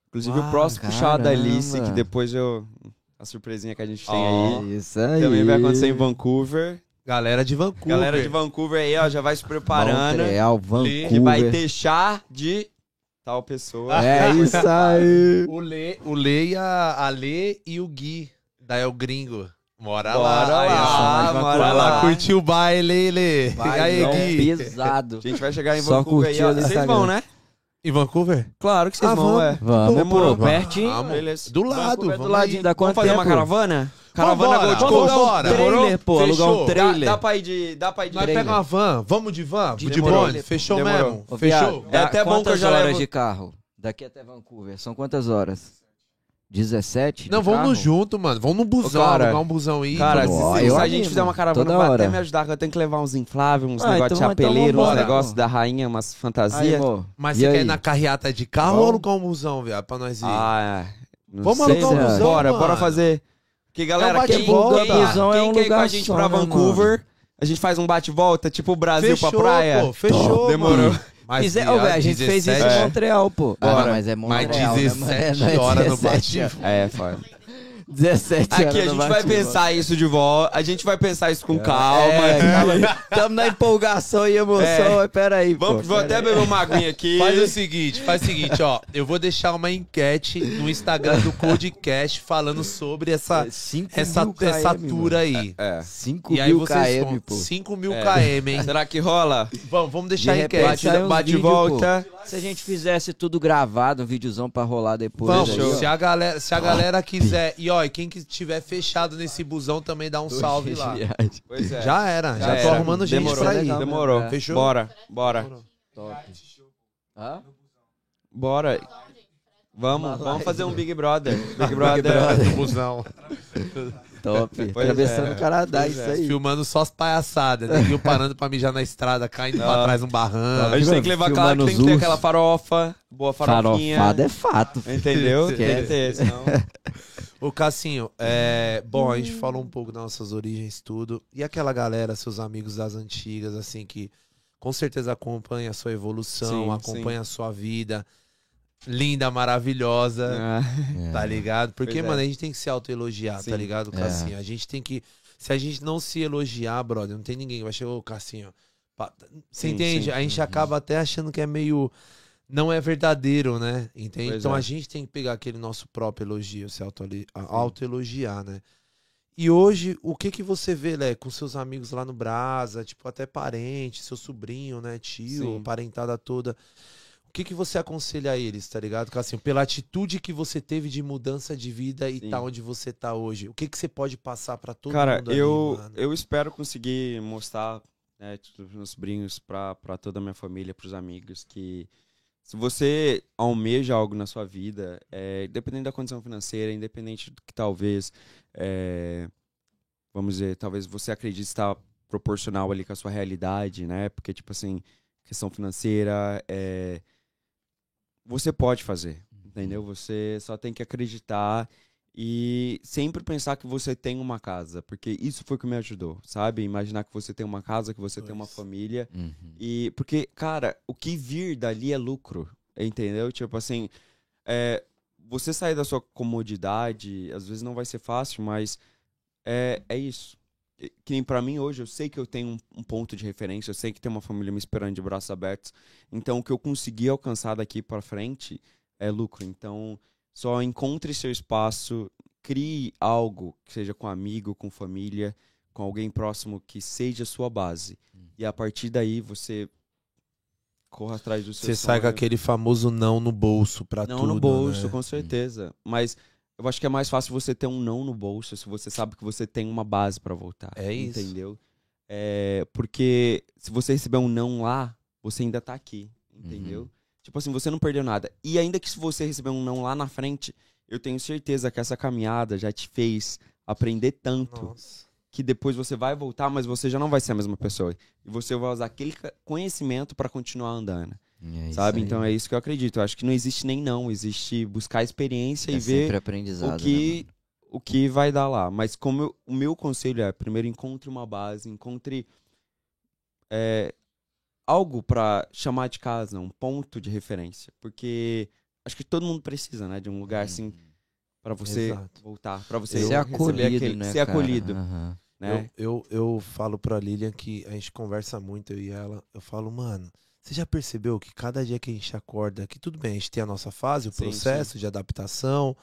Inclusive, Ah, o próximo puxado da Alice, que depois eu. A surpresinha que a gente tem Ó. aí. Isso aí. Também vai acontecer em Vancouver. Galera de Vancouver. Galera de Vancouver aí, ó, já vai se preparando. Montreal, Vancouver. Que vai ter chá de tal pessoa. É isso aí. O Lê, o Lê e a, a Lê e o Gui, da El Gringo. Mora Bora lá. lá, ó. bora Vai lá lá. curtir o baile, Lê. Vai, aí, Gui. pesado. A gente vai chegar em Vancouver aí, ó. Vocês vão, né? Em Vancouver? Claro que vocês Ah, vão, vamos. é. Vamos, Demorou. pô, pertinho. Vamos. Beleza. Do lado. Vancouver do vamos ladinho, dá quanto Vamos fazer uma tempo? caravana? Caravana Vambora, Gold vamos Coast. embora. Trailer, pô, alugar um Fechou. Dá, trailer. dá pra ir de. Dá pra ir de. Nós Trailer. pegamos uma van. Vamos de van? De, Demorou. bonde? Fechou Demorou. mesmo? Ô, Fechou? É até bom que eu quantas já horas levo- de carro? Daqui até Vancouver. São quantas horas? 17? Não, vamos no junto, mano. Vamos no busão, cara, alugar um busão aí. Cara, se, Ó, se eu a animo. gente fizer uma caravana, vai hora. até me ajudar, que eu tenho que levar uns infláveis, uns Ah, negócios então- de então chapeleiro, uns vambora. negócios da rainha, umas fantasias. Mas E você aí? quer ir na carreata de carro Vamos. ou alugar um busão, viado, pra nós ir? Ah, é. Não Vamos sei, alugar um busão, Bora, mano. bora fazer. Que galera, É um quem, quem, Busão quem é um quer ir com a gente só, pra né, Vancouver, a gente faz um bate-volta, tipo o Brasil fechou, pra praia. pô. Fechou, Demorou. Mas, Ô, velho, a gente fez isso 17 em É. Montreal, pô. Ah, não, mas é Montreal. né, 17 mano? Não é horas no 17, bate É, foda. 17 horas Aqui a gente vai pensar isso de volta, a gente vai pensar isso com calma. É, calma. Tamo na empolgação e emoção, É. mas peraí, pô. Vamos, vou até peraí. beber uma aguinha aqui. Faz o seguinte, faz o seguinte, ó. Eu vou deixar uma enquete no Instagram do Codecast falando sobre essa, 5 essa, mil essa km, tour aí. É. 5 E aí mil vocês km, pô. 5 mil É. km, hein? Será que rola? Vamos, vamos De deixar a repente enquete. Bate e vídeos, volta. Se a gente fizesse tudo gravado, um videozão pra rolar depois. Vamos, aí, se a galera, se a galera quiser. E ó, e quem que tiver fechado nesse busão também dá um Dois salve lá. Pois é. Já era, já, Já tô era. arrumando gente Demorou, pra ir. legal. Demorou. É. Fechou? Bora, bora. Top. Hã? Bora. Vamos, vamos fazer um Big Brother. Big Brother. Busão. Top. Pois Atravessando é. o Canadá, Pois isso é. aí. Filmando só as palhaçadas. Neguinho parando pra mijar na estrada, caindo pra trás um barranco. A gente tem que levar Filmando tem que ter aquela farofa, boa farofinha. Farofada é fato. Entendeu? Tem que ter, senão... Ô, Cassinho, é, bom, a gente falou um pouco das nossas origens, tudo. E aquela galera, seus amigos das antigas, assim, que com certeza acompanha a sua evolução, Sim, acompanha a sua vida. Linda, maravilhosa, Ah, tá ligado? Porque, Pois é. mano, a gente tem que se autoelogiar, Sim. tá ligado, É. Cassinho? A gente tem que. Se a gente não se elogiar, brother, não tem ninguém que vai chegar, ô, Cassinho. pá, Você Sim, entende? sim. A gente Uhum. acaba até achando que é meio. Não é verdadeiro, né? Entende? Pois então é. a gente tem que pegar aquele nosso próprio elogio, se auto- autoelogiar, né? E hoje, o que que você vê, Lé, com seus amigos lá no Brasa, tipo, até parente, seu sobrinho, né, tio, Sim. parentada toda. O que que você aconselha a eles, tá ligado? Assim, pela atitude que você teve de mudança de vida e Sim. tá onde você tá hoje. O que que você pode passar pra todo Cara, mundo ali, eu, eu espero conseguir mostrar né, os meus sobrinhos pra, pra toda a minha família, pros amigos, que se você almeja algo na sua vida, é, independente da condição financeira, independente do que talvez, é, vamos dizer, talvez você acredite estar proporcional ali com a sua realidade, né? Porque, tipo assim, questão financeira, é, você pode fazer, entendeu? Você só tem que acreditar e sempre pensar que você tem uma casa, porque isso foi o que me ajudou, sabe? Imaginar que você tem uma casa, que você tem uma Pois. família. Uhum. E porque, cara, o que vir dali é lucro, entendeu? Tipo assim, é, você sair da sua comodidade, às vezes não vai ser fácil, mas é, é isso. Que nem pra mim hoje, eu sei que eu tenho um, um ponto de referência, eu sei que tem uma família me esperando de braços abertos. Então, o que eu consegui alcançar daqui pra frente é lucro. Então, só encontre seu espaço, crie algo, que seja com amigo, com família, com alguém próximo que seja a sua base. E a partir daí você corra atrás do seu Você sai com sonho. aquele famoso não no bolso pra Não tudo, no bolso, né? com certeza. Mas eu acho que é mais fácil você ter um não no bolso se você sabe que você tem uma base pra voltar. É isso. Entendeu? É, porque se você receber um não lá, você ainda tá aqui. Entendeu? Uhum. Tipo assim, você não perdeu nada. E ainda que se você receber um não lá na frente, eu tenho certeza que essa caminhada já te fez aprender tanto Nossa. que depois você vai voltar, mas você já não vai ser a mesma pessoa. E você vai usar aquele conhecimento pra continuar andando. É sabe? aí. Então é isso que eu acredito. Eu acho que não existe nem não, existe buscar experiência é e ver o né, que mano? o que vai dar lá. Mas como eu- o meu conselho é, primeiro encontre uma base, encontre é, algo pra chamar de casa, um ponto de referência, porque acho que todo mundo precisa, né, de um lugar assim pra você Exato. voltar, pra você ser receber acolhido, aquele- né? ser cara? acolhido, Aham. né? Eu, eu, eu falo pra Lilian que a gente conversa muito, eu e ela. Eu falo, mano, você já percebeu que cada dia que a gente acorda, que tudo bem, a gente tem a nossa fase, o Sim, processo de adaptação,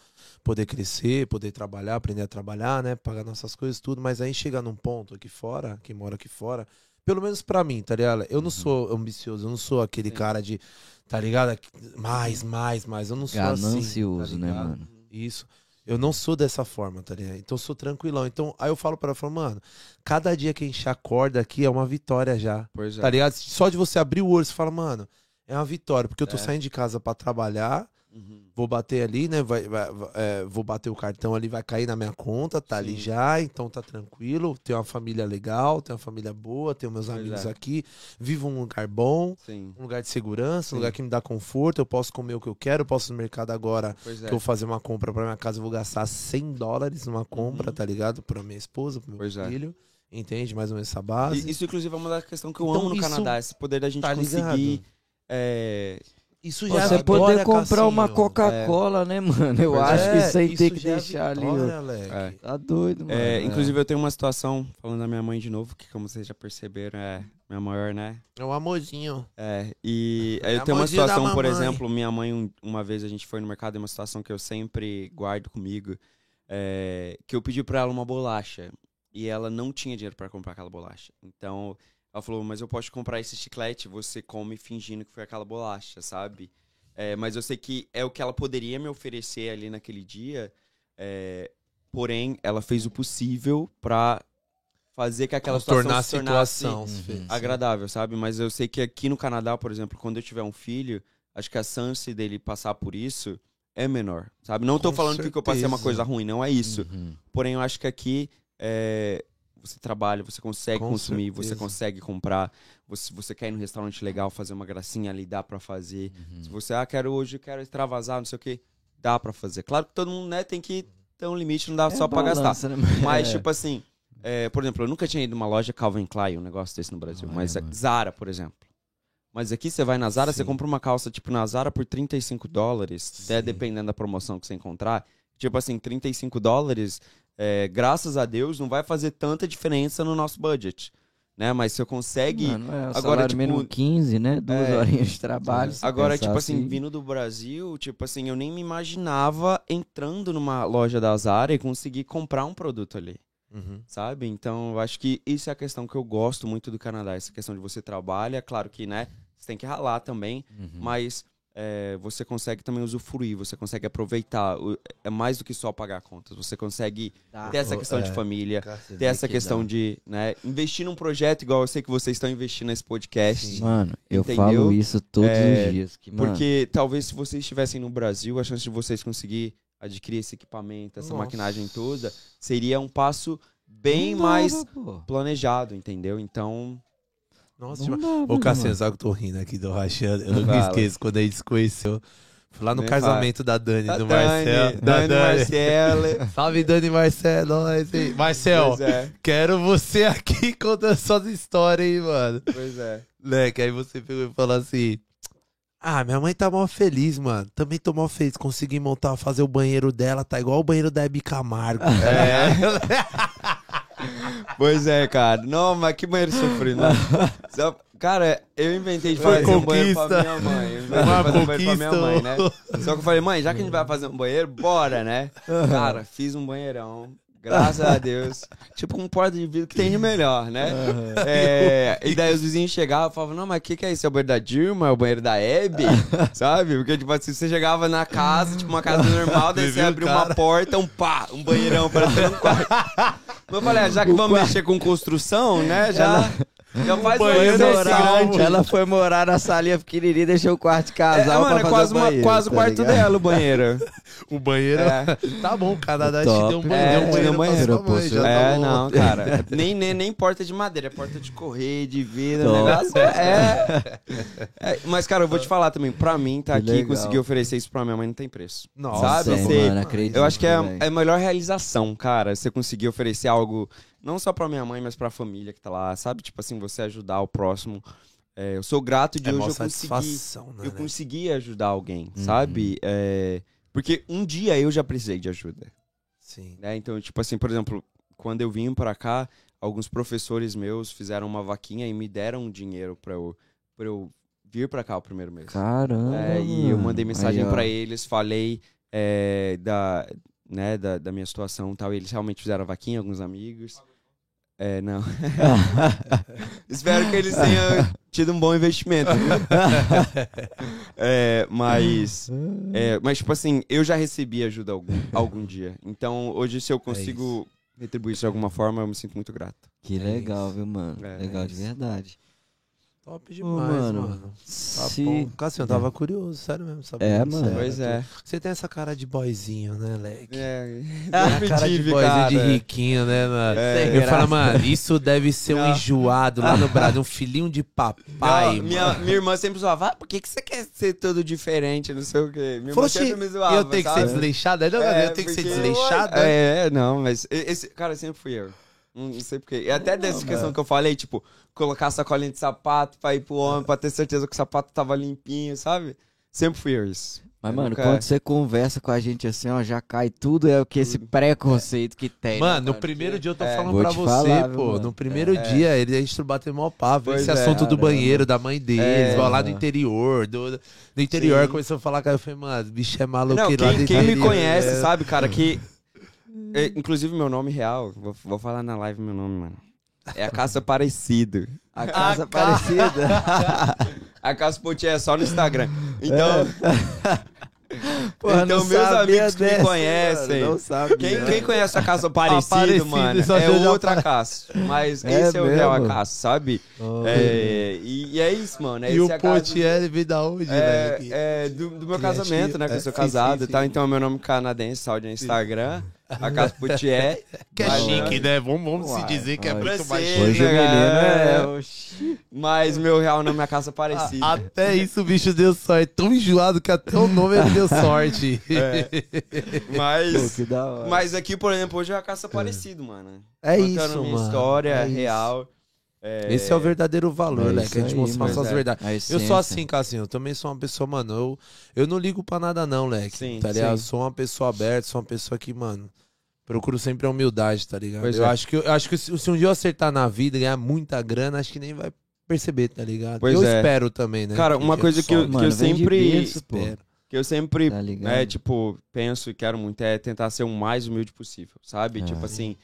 poder crescer, poder trabalhar, aprender a trabalhar, né? Pagar nossas coisas, tudo, mas aí chega num ponto aqui fora, que mora aqui fora, pelo menos pra mim, tá ligado? Eu não Uhum. sou ambicioso, eu não sou aquele Sim. cara de, tá ligado? Mais, mais, mais. Eu não sou assim. Ganancioso, tá né, mano? Isso. Eu não sou dessa forma, tá ligado? Então eu sou tranquilão. Então, aí eu falo pra ela, falo, mano, cada dia que a gente acorda aqui é uma vitória já. Pois é. Tá ligado? Só de você abrir o olho, você fala, mano, é uma vitória. Porque eu tô É. saindo de casa pra trabalhar, Uhum. vou bater ali, né? Vai, vai- vai- é, vou bater o cartão ali, vai cair na minha conta, tá ali Sim. já, então tá tranquilo. Tenho uma família legal, tenho uma família boa, tenho meus amigos é. aqui, vivo um lugar bom. Sim. Um lugar de segurança, Sim. um lugar que me dá conforto, eu posso comer o que eu quero, eu posso ir no mercado agora Pois é. que eu vou fazer uma compra pra minha casa, eu vou gastar 100 dólares numa compra, Uhum. tá ligado? Pra minha esposa, pro meu Pois é. filho. Entende? Mais ou menos essa base. E Isso, inclusive, é uma das questões que eu Então, amo no Canadá, esse poder da gente tá conseguir. é, Isso Você é poder comprar uma. Coca-Cola, né, mano? Eu Pois acho É, que sem isso ter que já é deixar ali. vitória, ó. Leque. É. Tá doido, mano. É, É. inclusive, eu tenho uma situação, falando da minha mãe de novo, que como vocês já perceberam, é minha maior, né? É um amorzinho. É, e É eu tenho uma situação, por exemplo, minha mãe, um- uma vez a gente foi no mercado, é uma situação que eu sempre guardo comigo, é, que eu pedi pra ela uma bolacha, e ela não tinha dinheiro pra comprar aquela bolacha. Então, Ela falou, mas eu posso comprar esse chiclete, você come fingindo que foi aquela bolacha, sabe? É, mas eu sei que é o que ela poderia me oferecer ali naquele dia. é, porém, ela fez o possível pra fazer que aquela situação Tornar a se tornasse situação. Uhum. Agradável, sabe? Mas eu sei que aqui no Canadá, por exemplo, quando eu tiver um filho, acho que a chance dele passar por isso é menor, sabe? Não tô Com falando que o que eu passei é uma certeza. coisa ruim, não é isso. Uhum. Porém, eu acho que aqui é, você trabalha, você consegue Com consumir, você certeza. consegue comprar. Você, você quer ir num restaurante legal, fazer uma gracinha ali, dá pra fazer. Uhum. Se você, ah, quero hoje, quero extravasar, não sei o que, dá pra fazer. Claro que todo mundo, né, tem que ter um limite, não dá É só pra gastar. né? Mas, É. tipo assim, é, por exemplo, eu nunca tinha ido numa loja Calvin Klein, um negócio desse no Brasil. Olha, mas é. Zara, por exemplo. Mas aqui você vai na Zara, você Sim. compra uma calça, tipo, na Zara por 35 dólares, até Sim. dependendo da promoção que você encontrar. Tipo assim, 35 dólares, é, graças a Deus, não vai fazer tanta diferença no nosso budget. Né? Mas você consegue. Mano, é, agora, agora, tipo, mínimo 15, né? Duas é, horinhas de trabalho. Agora, tipo assim, vindo do Brasil, tipo assim, eu nem me imaginava entrando numa loja da Zara e conseguir comprar um produto ali. Uhum. sabe? Então, eu acho que isso é a questão que eu gosto muito do Canadá, essa questão de você trabalha, claro que, né, você tem que ralar também, Uhum. mas é, você consegue também usufruir, você consegue aproveitar, é mais do que só pagar contas, você consegue Tá. ter essa questão de é. família, Você ter essa que questão dá. de, né, investir num projeto igual eu sei que vocês estão investindo nesse podcast, Sim. Mano, eu Entendeu? falo isso todos É, os dias. Que, mano, porque talvez se vocês estivessem no Brasil, a chance de vocês conseguir adquirir esse equipamento, essa Nossa. maquinagem toda, seria um passo bem não mais dava, planejado, entendeu? Então, Nossa, Não tipo, Ô, né, Cassiano, que eu tô rindo aqui do rachando? Eu nunca Fala. esqueço quando a gente se conheceu. Fui lá no Nem casamento da Dani, Da do Dani, Marcelo. Da Dani Marcelo. Salve, Dani e Marcelo. nós, hein? Marcel, Pois é, quero você aqui contando suas histórias, hein, mano. pois é. Leque, aí você pegou e falou assim: Ah, minha mãe tá mal feliz, mano. Também tô mal feliz. Consegui montar, fazer o banheiro dela, tá igual o banheiro da Hebe Camargo. É. Pois é, cara. Não, mas que banheiro sofrido. né? Só- Cara, eu inventei de fazer um banheiro pra minha mãe. Eu inventei de Uma fazer um banheiro pra minha mãe, né? Só que eu falei, mãe, já que a gente vai fazer um banheiro, bora, né? Cara, fiz um banheirão. Graças a Deus. Tipo um porta de vidro que tem de melhor, né? É, e daí os vizinhos chegavam e falavam, não, mas o que, que é isso? É o banheiro da Dilma? É o banheiro da Hebe? Sabe? Porque, tipo assim, você chegava na casa, tipo uma casa normal, daí Você abriu uma porta, um pá, um banheirão parecendo um quarto. Mas eu falei, ah, já que vamos mexer com construção, né? Já, já faz banheiro grande. Ela foi morar na salinha pequenininha e deixou o quarto de casal é, mano, pra é quase, o uma, quase o tá quarto dela, o banheiro. O banheiro. É. Tá bom, o Canadá te deu um É, banheiro, deu um deu banheiro, um mãe, pô, já tá é, bom. não, cara. Nem, nem, nem porta de madeira, é porta de correr, de vidro, negócio é, é. Mas, cara, eu vou te falar também, pra mim, tá Que aqui, legal. conseguir oferecer isso pra minha mãe não tem preço. Nossa, Sabe? Sim, Você- mano, acredito, Eu acho que é, é a melhor realização, cara, você conseguir oferecer algo, não só pra minha mãe, mas pra família que tá lá, sabe? Tipo assim, você ajudar o próximo. É, eu sou grato de É hoje eu conseguir satisfação, né? eu né? consegui ajudar alguém, Uhum. sabe? É, porque um dia eu já precisei de ajuda, Sim. né? Então, tipo assim, por exemplo, quando eu vim pra cá, alguns professores meus fizeram uma vaquinha e me deram dinheiro pra eu, pra eu vir pra cá o primeiro mês. Caramba. É, e eu mandei mensagem pra eles, falei é, da, né, da, da minha situação e tal. E eles realmente fizeram a vaquinha, alguns amigos. É, não. Espero que eles tenham tido um bom investimento. é, mas, é, mas, tipo assim, eu já recebi ajuda algum, algum dia. Então, hoje, se eu consigo retribuir isso de alguma forma, eu me sinto muito grato. Que legal, viu, mano? É, legal é de isso. verdade. Top Ô, demais, mano, mano. Tá Se... bom. Cassiano, eu tava curioso, sério mesmo. Saber É, mano. Pois é. Você tem essa cara de boyzinho, né, Leque? É, Tem a sempre cara de boyzinho cara. de riquinho, né, mano? É. Eu graça. falo, mano, isso deve ser um enjoado lá no Brasil, um filhinho de papai, Não, minha, minha irmã sempre zoava, ah, por que, que você quer ser todo diferente, não sei o quê. Minha irmã Falou, sempre "Oxi, me zoava, eu tenho que ser sabe? desleixado? Aí, Não, É, eu tenho que ser porque- desleixado? É, não, mas esse, cara, sempre fui eu. Não não sei porquê. E até dessa questão que eu falei, tipo, colocar a sacolinha de sapato pra ir pro homem, pra ter certeza que o sapato tava limpinho, sabe? Sempre fui eu isso. Mas, Eu mano, nunca- quando você conversa com a gente assim, ó, já cai tudo, é o que esse preconceito que tem. né, Mano, no primeiro dia eu tô É, falando vou pra você, falar, pô. mano? No primeiro É. dia, ele, a gente bateu mó papo. Pois Esse é, assunto do caramba. banheiro, da mãe deles, É. vai lá do interior. Do, do interior Sim. começou a falar, cara, eu falei, mano, bicho é maluco Não, lá do quem, quem me conhece é. sabe, cara, que. É, inclusive, meu nome real, vou, vou falar na live meu nome, mano. É a caça parecido. A casa A ca- parecida. A caça Potier é só no Instagram. Então, Porra, Então, meus amigos que me conhecem, mano, não sabia. quem, quem conhece a caça parecido, Aparecido, mano, é já outra falo. caça. Mas É esse é o real acaso, sabe? É, e, e é isso, mano. É E o esse acaso- Potier veio da onde, É, velho? é do, do meu Que é casamento, né? Que eu sou é, casado sim, e sim, tal. sim. Então, meu nome canadense, salve no Instagram. A Casa Potier. Que é chique, né? Vamos, vamos Uai, se dizer que é muito mais Francês, chique. Hoje né, menino é... oxi. Mas meu real nome é Casa Parecida. A- Até isso o bicho deu sorte. Tão enjoado que até o nome ele deu sorte. Pô, Mas. que da hora. Mas aqui, por exemplo, hoje é a caça parecido, mano. É Contando isso, minha mano. história É isso. É, Esse é o verdadeiro valor, É né? isso Que a gente mostra as verdades. A Eu sou assim, Cassinho. Eu também sou uma pessoa, mano. Eu, eu não ligo pra nada, não, leque. Sim, tá ligado? Eu sim. sou uma pessoa aberta, sou uma pessoa que, mano. Procuro sempre a humildade, tá ligado? Pois eu, é. acho que, eu acho que se, se um dia eu acertar na vida e ganhar muita grana, acho que nem vai perceber, tá ligado? Pois eu é. espero também, né? Cara, uma coisa que eu- Mano, vem de sempre berço, pô. espero. Que eu sempre, Tá ligado? é, tipo, penso e quero muito é tentar ser o mais humilde possível, sabe? É. Tipo assim,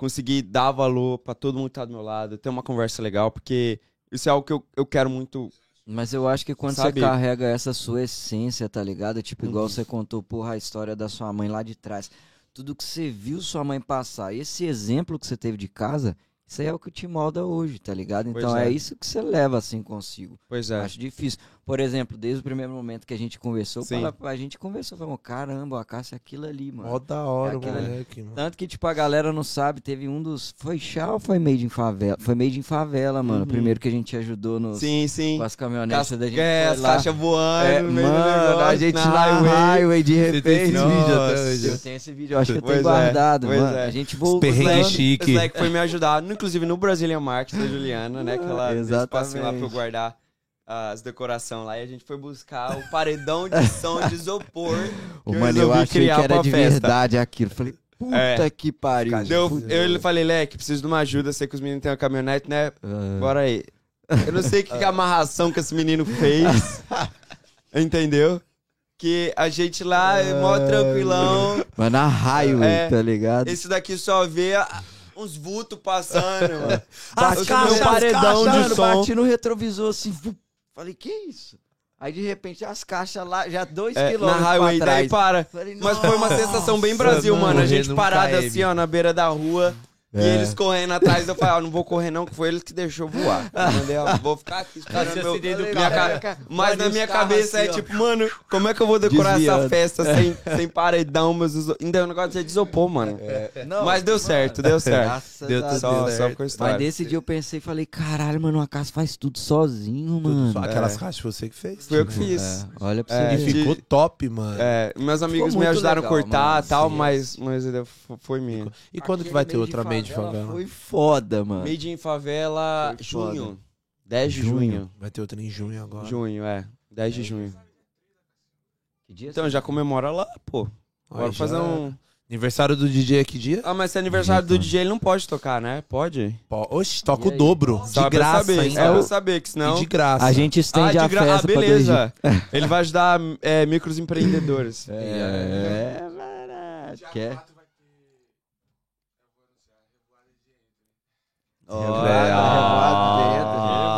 conseguir dar valor pra todo mundo que tá do meu lado, ter uma conversa legal, porque isso é algo que eu, eu quero muito. Mas eu acho que quando Sabe? você carrega essa sua essência, tá ligado? Tipo, igual Uhum. você contou, porra, a história da sua mãe lá de trás. Tudo que você viu sua mãe passar, esse exemplo que você teve de casa, isso aí é o que te molda hoje, tá ligado? Então é. é. isso que você leva assim consigo. Pois Eu é. Acho difícil. Por exemplo, desde o primeiro momento que a gente conversou, fala- a gente conversou, falou, caramba, a Cássia é aquilo ali, mano. Mó da hora, É moleque, mano. Tanto que, tipo, a galera não sabe, teve um dos. Foi chá ou foi made em favela? Foi made em favela, mano. O Uhum. primeiro que a gente ajudou nos, Sim, sim. com as caminhonetes Cas- da gente. é, foi as lá. caixas voando É, no mano, negócio, a gente na highway. highway, de Você tem repente. esse vídeo até Nossa. hoje? Eu tenho esse vídeo, eu acho que eu tenho é, guardado, pois mano. é. A gente voltou. perrengues Moleque- chique. Esse moleque foi me ajudar, no- inclusive no Brazilian Market da Juliana, né? Que ela deu espacinho lá pra eu guardar as decorações lá. E a gente foi buscar o paredão de som de isopor. Ô, que mano, eu resolvi achei criar que era de festa. verdade aquilo. Falei, puta É. que pariu. Deu, eu ele falei, Leque, preciso de uma ajuda. Sei que os meninos têm uma caminhonete, né? Ah. Bora aí. Eu não sei que, que amarração que esse menino fez. entendeu? Que a gente lá, é mó tranquilão. Mano, a highway, É. tá ligado? Esse daqui só vê uns vultos passando, mano. As Eu caixas, paredão as de Mano, som. bati no retrovisor assim, falei, que isso? Aí de repente as caixas lá, já dois É, na quilômetros highway, pra daí trás. para. Falei, Mas foi uma sensação bem Brasil, mano, mano. A gente parada KM. assim, ó, na beira da rua. E É. eles correndo atrás, eu falei, ó, não vou correr não, que foi eles que deixou voar. Entendeu? Vou ficar aqui esperando Esse meu... acidente do minha carro. ca- Mas na e os minha cabeça assim, é ó. tipo, mano, como é que eu vou decorar essa Desviando. festa sem, sem paredão, meus iso... Ainda é um negócio de desopor, mano. Não, Mas deu mano, certo, deu certo. graças Deu a tudo Só, Deus. só certo. com a Mas história. nesse dia eu pensei, falei, caralho, mano, a casa faz tudo sozinho, Tudo mano. só aquelas É. caixas você que fez. Fui eu que tipo. fiz. É, olha pra É, você E ver. de- ficou top, mano. É, meus amigos me ajudaram a cortar e tal, mas, mas foi minha. E quando que vai ter outra in Made de favela? Foi foda, mano. Made in Favela, Foi foda. junho. 10 de Junho. junho. Vai ter outra em junho agora. Junho, é. 10 de junho. Que dia Então já comemora lá, pô. Bora fazer já- um. Aniversário do DJ é que dia? Ah, mas se é aniversário do. DJ, ele não pode tocar, né? Pode? Pô, Oxe, toca o dobro. De graça saber, pra É o- saber, que senão. E de graça. A gente Ah, estende de a gra... ah, festa dias. beleza. Ele vai ajudar é, microempreendedores. É, mano. Quer? Ó, É, Ó,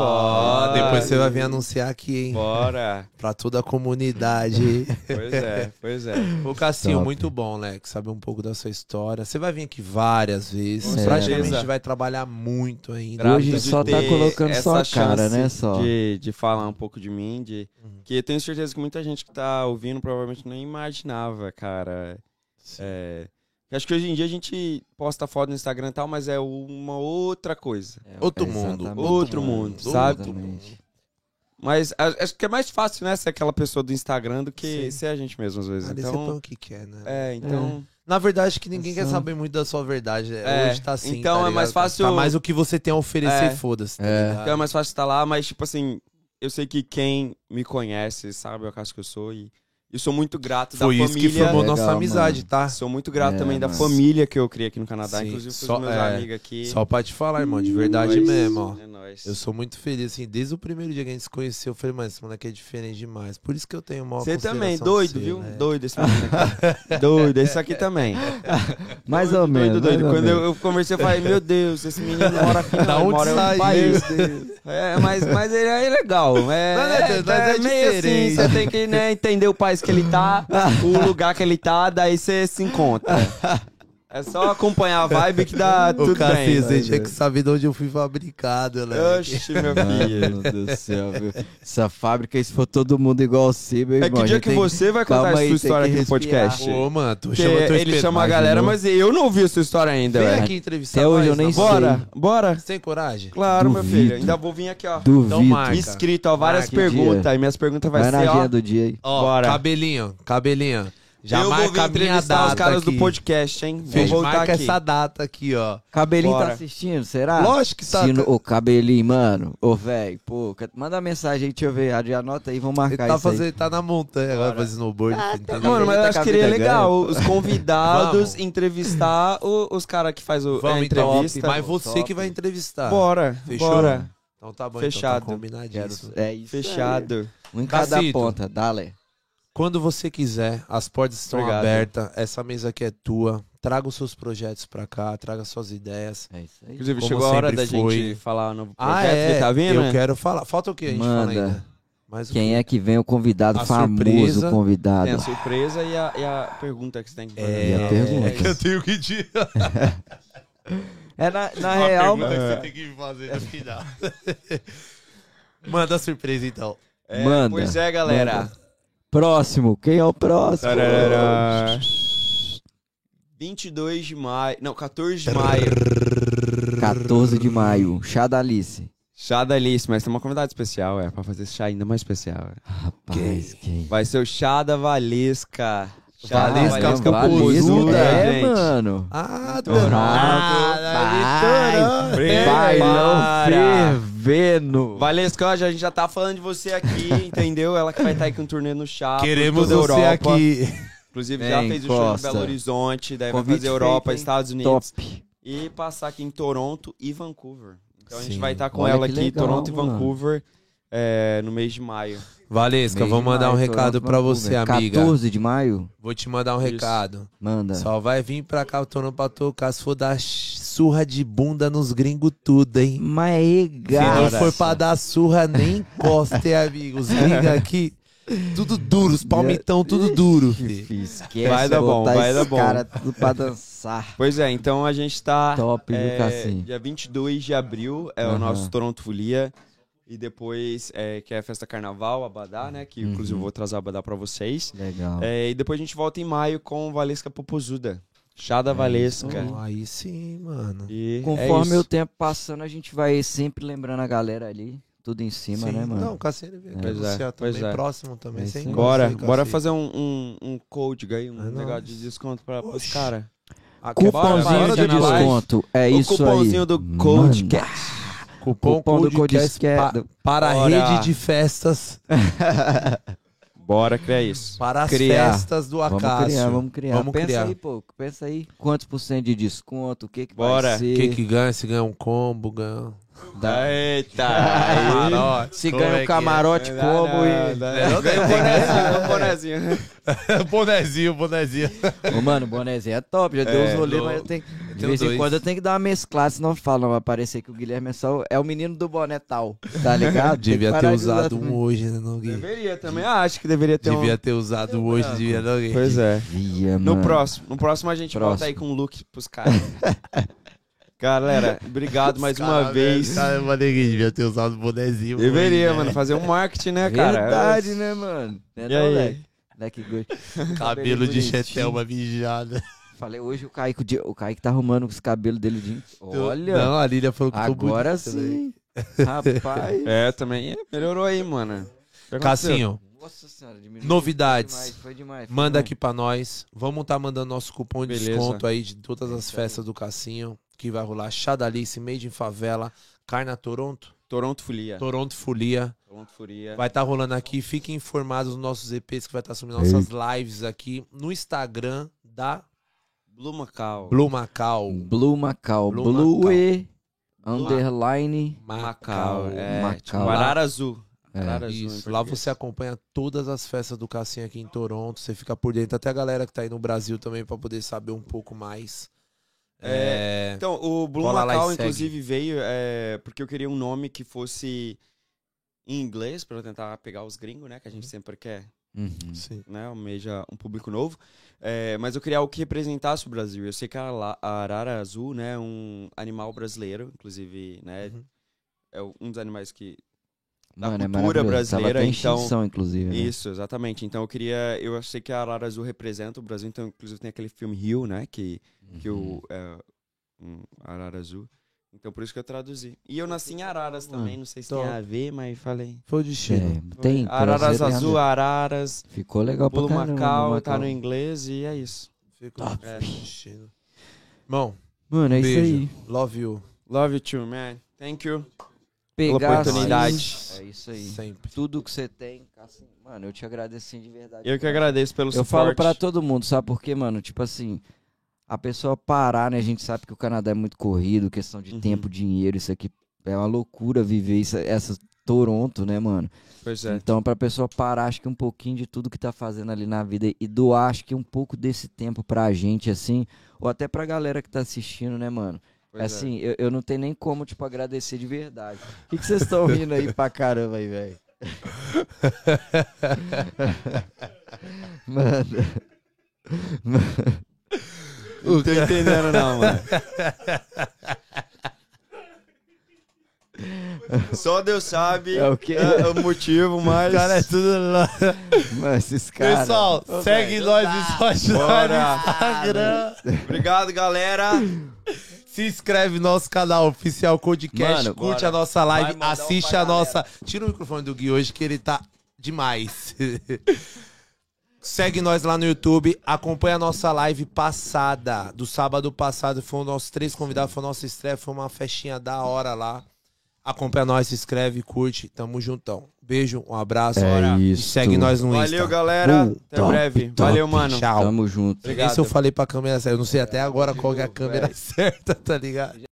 Ó, depois você vai vir anunciar aqui, hein? Bora. Pra toda a comunidade. Pois é, pois é. Ô, Cassinho, Top. muito bom, Lex, saber um pouco da sua história. Você vai vir aqui várias vezes. Com Praticamente vai trabalhar muito ainda. Grato Hoje só tá colocando essa só a cara, né, só. De, de falar um pouco de mim, de Uhum. que eu tenho certeza que muita gente que tá ouvindo provavelmente nem imaginava, cara. Sim. É, eu acho que hoje em dia a gente posta foto no Instagram e tal, mas é uma outra coisa. É, Outro mundo, outro mundo, sabe? Exatamente. Mas a- acho que é mais fácil, né, ser aquela pessoa do Instagram do que Sim. ser a gente mesmo, às vezes. Ali você Então, o que quer, né? é, então... Na verdade, que ninguém quer Só- saber muito da sua verdade. É, Hoje tá assim. então tá é mais ligado? fácil- Tá mais o que você tem a oferecer, É. foda-se. Tá É. Então é mais fácil estar lá, mas, tipo assim, eu sei que quem me conhece sabe o caso que eu sou e, E sou muito grato Foi da isso família. que formou Legal, nossa amizade, mano. tá? Sou muito grato É, também da mano. família que eu criei aqui no Canadá, Sim, inclusive só- os meus é, amigos aqui. Só pra te falar, irmão, de verdade Nóis, mesmo, ó. É nóis. Eu sou muito feliz, assim, desde o primeiro dia que a gente se conheceu, eu falei, mano, esse moleque é diferente demais. Por isso que eu tenho maior Você também, doido, viu? né? Doido esse menino aqui. doido, esse aqui também. Mais doido, ou menos. Doido, doido. Quando eu, eu conversei, eu falei, meu Deus, esse menino mora aqui, não, Da onde mora saiu? país. É, mas, mas ele é legal. É, Não, não é é, mas é meio assim, você tem que né, entender o país que ele tá, o lugar que ele tá, daí você se encontra. É só acompanhar a vibe que dá O tudo bem. cacete, vai, tinha vai. que saber de onde eu fui fabricado, né? Oxi, meu filho. Mano do céu, viu? Essa fábrica, se for todo mundo igual você, meu É irmão. que a dia que tem você vai contar Calma a sua história que aqui no podcast? Ô, mano, tu Porque chama teu ele chama a galera, não. mas eu não ouvi a sua história ainda, Vem velho. aqui entrevistar Até hoje eu nem na sei. Bora, bora. Você tem coragem? Claro, meu Duvido. filho. Ainda vou vir aqui, ó. Duvido. Então marca. Escrito, ó, várias Marca. perguntas. E minhas perguntas vai, Vai na ser, ó. agenda do dia aí. Ó, Bora. cabelinho, cabelinho. Já eu vou vir marca a minha entrevistar data os caras aqui. do podcast, hein? Vou voltar marca aqui. essa data aqui, ó. Cabelinho Bora. tá assistindo, será? Lógico que tá. Se no- Ô, cabelinho, mano. Ô, velho, pô, ca- manda mensagem aí, deixa eu ver. Adi- Anota aí, vamos Ele marcar tá, isso aí. fazendo, tá na montanha agora fazendo snowboard. entendeu? Mano, mas eu Tá acho com que a seria vida legal os convidados Vamos. entrevistar o- os caras que faz o, Vamos a então, entrevista. mas você top. que vai entrevistar. Bora, Fechou? bora. Então tá bom, Fechado. Então, tá Quero- combinadíssimo. É isso. Fechado. Um em cada Cacito. ponta, dale. Quando você quiser, as portas estão Obrigado. abertas. Essa mesa aqui é tua. Traga os seus projetos pra cá, traga suas ideias. É isso aí. Inclusive, Como chegou a hora da foi. gente falar o novo projeto. Ah, é. Você tá vendo? Eu né? quero falar. Falta o que a gente fala Manda. ainda? Mais o Quem é que vem o convidado A famoso, surpresa. convidado? Tem a surpresa e a, e a pergunta que você tem que fazer. E a pergunta? É que eu tenho que te. É na, na Uma real, pergunta que você tem que fazer no final. Manda a surpresa então. É, Manda, Pois é, galera. manda. Próximo. Quem é o próximo? Tarará. 22 de maio. Não, 14 de maio. 14 de maio, chá da Alice. Chá da Alice, mas tem uma convidada especial, é, pra fazer esse chá ainda mais especial. É. Rapaz, quem? Vai ser o chá da Valesca. Chá Valesca Valesca Popozuda, é, gente. mano. Ah, Toronto. Toronto. Prepara. Bailão fervendo. Valesca, a gente já tá falando de você aqui, entendeu? Ela que vai estar aí com um turnê no chá. Queremos você Europa. aqui. Inclusive, já fez o show em. Belo Horizonte, daí vai Convite fazer Europa, feito? Estados Unidos. Top. E passar aqui em Toronto e Vancouver. Então a gente Sim. vai estar com Olha ela aqui, legal, Toronto e mano. Vancouver, é, no mês de maio. Valesca, Mês vou mandar um maio, recado Toronto, pra Vancouver. você, amiga. 14 de maio? Vou te mandar um Isso. recado. Manda. Só vai vir pra cá o Toronto pra tocar se for dar surra de bunda nos gringos tudo, hein? Mas é Se não for pra dar surra, nem encosta, hein, amigo. Os gringos aqui, tudo duro, os palmitão tudo duro. Difícil. Esquece Vai dar bom, vai dar bom. cara tudo pra dançar. Pois é, então a gente tá. Top, viu, é, Cassim? dia 22 de abril é o Aham. nosso Toronto Folia. E depois, é, que é a festa carnaval, Abadá, né? Que inclusive eu vou trazer o Abadá pra vocês. Legal. É, e depois a gente volta em maio com Valesca Popozuda. Chá da Valesca. Oh, aí sim, mano. E é Conforme isso. o tempo passando, a gente vai sempre lembrando a galera ali. Tudo em cima, Sim. né, mano? Não, o Casseiro veio é, você pois também, é. próximo também. É sem Bora, aí, bora fazer um, um, um code aí, um É negócio de desconto pra, pros Oxi. caras. Ah, Cupomzinho de do desconto. É o isso cupomzinho aí. do Manda. Codecast. Cupom, Cupom do Codecast Codecast. pa- para a rede de festas, Bora criar isso. para as Criar. festas do Vamos Acácio. criar, vamos criar. Vamos pensa criar. aí, pô. Pensa aí. Quantos por cento de desconto? O que que Bora. vai ser? O que que ganha? Se ganha um combo, ganha... Dá- Eita! Camarote, Se ganha é um que é? camarote como e... Ganha um bonezinho, um bonezinho. bonezinho, bonezinho. Ô, mano, o bonézinho é top, já deu É, uns rolês, mas eu tenho... De tenho vez em dois. quando eu tenho que dar uma mesclada, senão fala, não vai parecer que o Guilherme é só... É o menino do boné tal, tá ligado? Tem Devia ter usado um hoje, né, não, Gui? Deveria também. Ah, acho que deveria ter Devia um. ter usado hoje, devia não, Gui? Pois é. Devia, No próximo. No próximo a gente volta aí Próximo. com um look pros caras. Galera, obrigado mais uma Cara, vez. Cara, eu falei que devia ter usado o bonezinho. Deveria, hoje, mano, né? fazer um marketing, né, cara? Verdade, né, mano? Né, E aí? moleque? Cabelo de bonitinho. chetelma mijada. Falei, hoje o Kaique, o Kaique tá arrumando os cabelos dele inteiro. Olha, Não, a Lília falou que ficou agora também. sim. Rapaz. É, também é, melhorou aí, mano. Cassinho, Nossa senhora, diminuiu. Novidades. Foi demais, foi demais. foi manda demais. aqui pra nós. Vamos tá mandando nosso cupom de Beleza. desconto aí de todas as aí. festas do Cassinho. Que vai rolar Chá da Alice, Made in Favela, Carna Toronto, Toronto Folia. Toronto Folia. Toronto Folia. Vai estar rolando aqui. Fiquem informados nos nossos EPs que vai estar subindo nossas lives aqui no Instagram da Blue Macau. Blue Macau. Blue Macau. Blue Blue, Macau. E underline Macau. É, Macau. tipo, Arara Azul. É. Arara Azul Isso, lá você acompanha todas as festas do Cassinho aqui em Toronto, você fica por dentro, até a galera que tá aí no Brasil também pra poder saber um pouco mais. É, Então, o Blue e Macau, segue. inclusive, veio é, porque eu queria um nome que fosse em inglês, pra eu tentar pegar os gringos, né? Que a gente sempre quer, Uhum. sim. né? Almeja um público novo. É, mas eu queria algo que representasse o Brasil. Eu sei que a, la- a arara azul, né? É um animal brasileiro, inclusive, né? Uhum. É um dos animais que Da Mano, é cultura. Tava brasileira, em então- extinção, inclusive. né? Isso, exatamente. Então eu queria. Eu sei que a Arara Azul representa o Brasil, então, inclusive, tem aquele filme Rio, né? Que, que Uhum. o. É, um, Arara Azul. Então por isso que eu traduzi. E eu nasci em Araras também, não sei se tem a ver, mas falei. Foi o destino. É, tem. Araras Azul, ver. Araras, Ficou legal pra Pulo caramba. Macau, Macau. tá no inglês e é isso. Ficou Top. é, destino. Bom, Mano, é isso beijo. aí. Love you. Love you too, man. Thank you. Pegar oportunidade. assim, É isso aí. Sempre. Tudo que você tem, assim, mano, eu te agradeço assim, de verdade. Eu que agradeço pelo Eu suporte. falo pra todo mundo, sabe por quê, mano? Tipo assim, a pessoa parar, né? A gente sabe que o Canadá é muito corrido, questão de Uhum. tempo, dinheiro, isso aqui é uma loucura viver isso, essa Toronto, né, mano? Pois é. Então, pra pessoa parar, acho que um pouquinho de tudo que tá fazendo ali na vida e doar, acho que um pouco desse tempo pra gente, assim, ou até pra galera que tá assistindo, né, mano? Pois é. assim, eu, eu não tenho nem como, tipo, agradecer de verdade. O que que vocês estão rindo aí pra caramba aí, velho? Mano. Não tô entendendo, não, mano. Só Deus sabe É o quê? é, o motivo, mas. Cara, é tudo lá. Mano, esses caras. Pessoal, Ô, segue velho, nós no Instagram. Obrigado, galera. Se inscreve no nosso canal oficial Codecast, Mano, curte bora. a nossa Vai live, mandar um assiste pra a nossa. Tira o microfone do Gui hoje que ele tá demais. Segue nós lá no YouTube, acompanha a nossa live passada, do sábado passado, foi os nossos três convidados, foi a nossa estreia, foi uma festinha da hora lá. Acompanha nós, se inscreve, curte, tamo juntão. Beijo, um abraço. É E isso. segue nós no Insta. Valeu, galera. Uh, Até top, breve. top. Valeu, mano. Tchau. Tamo junto. Nem se eu Obrigado. falei pra câmera certa. Eu não sei até agora qual que é a câmera certa, tá ligado?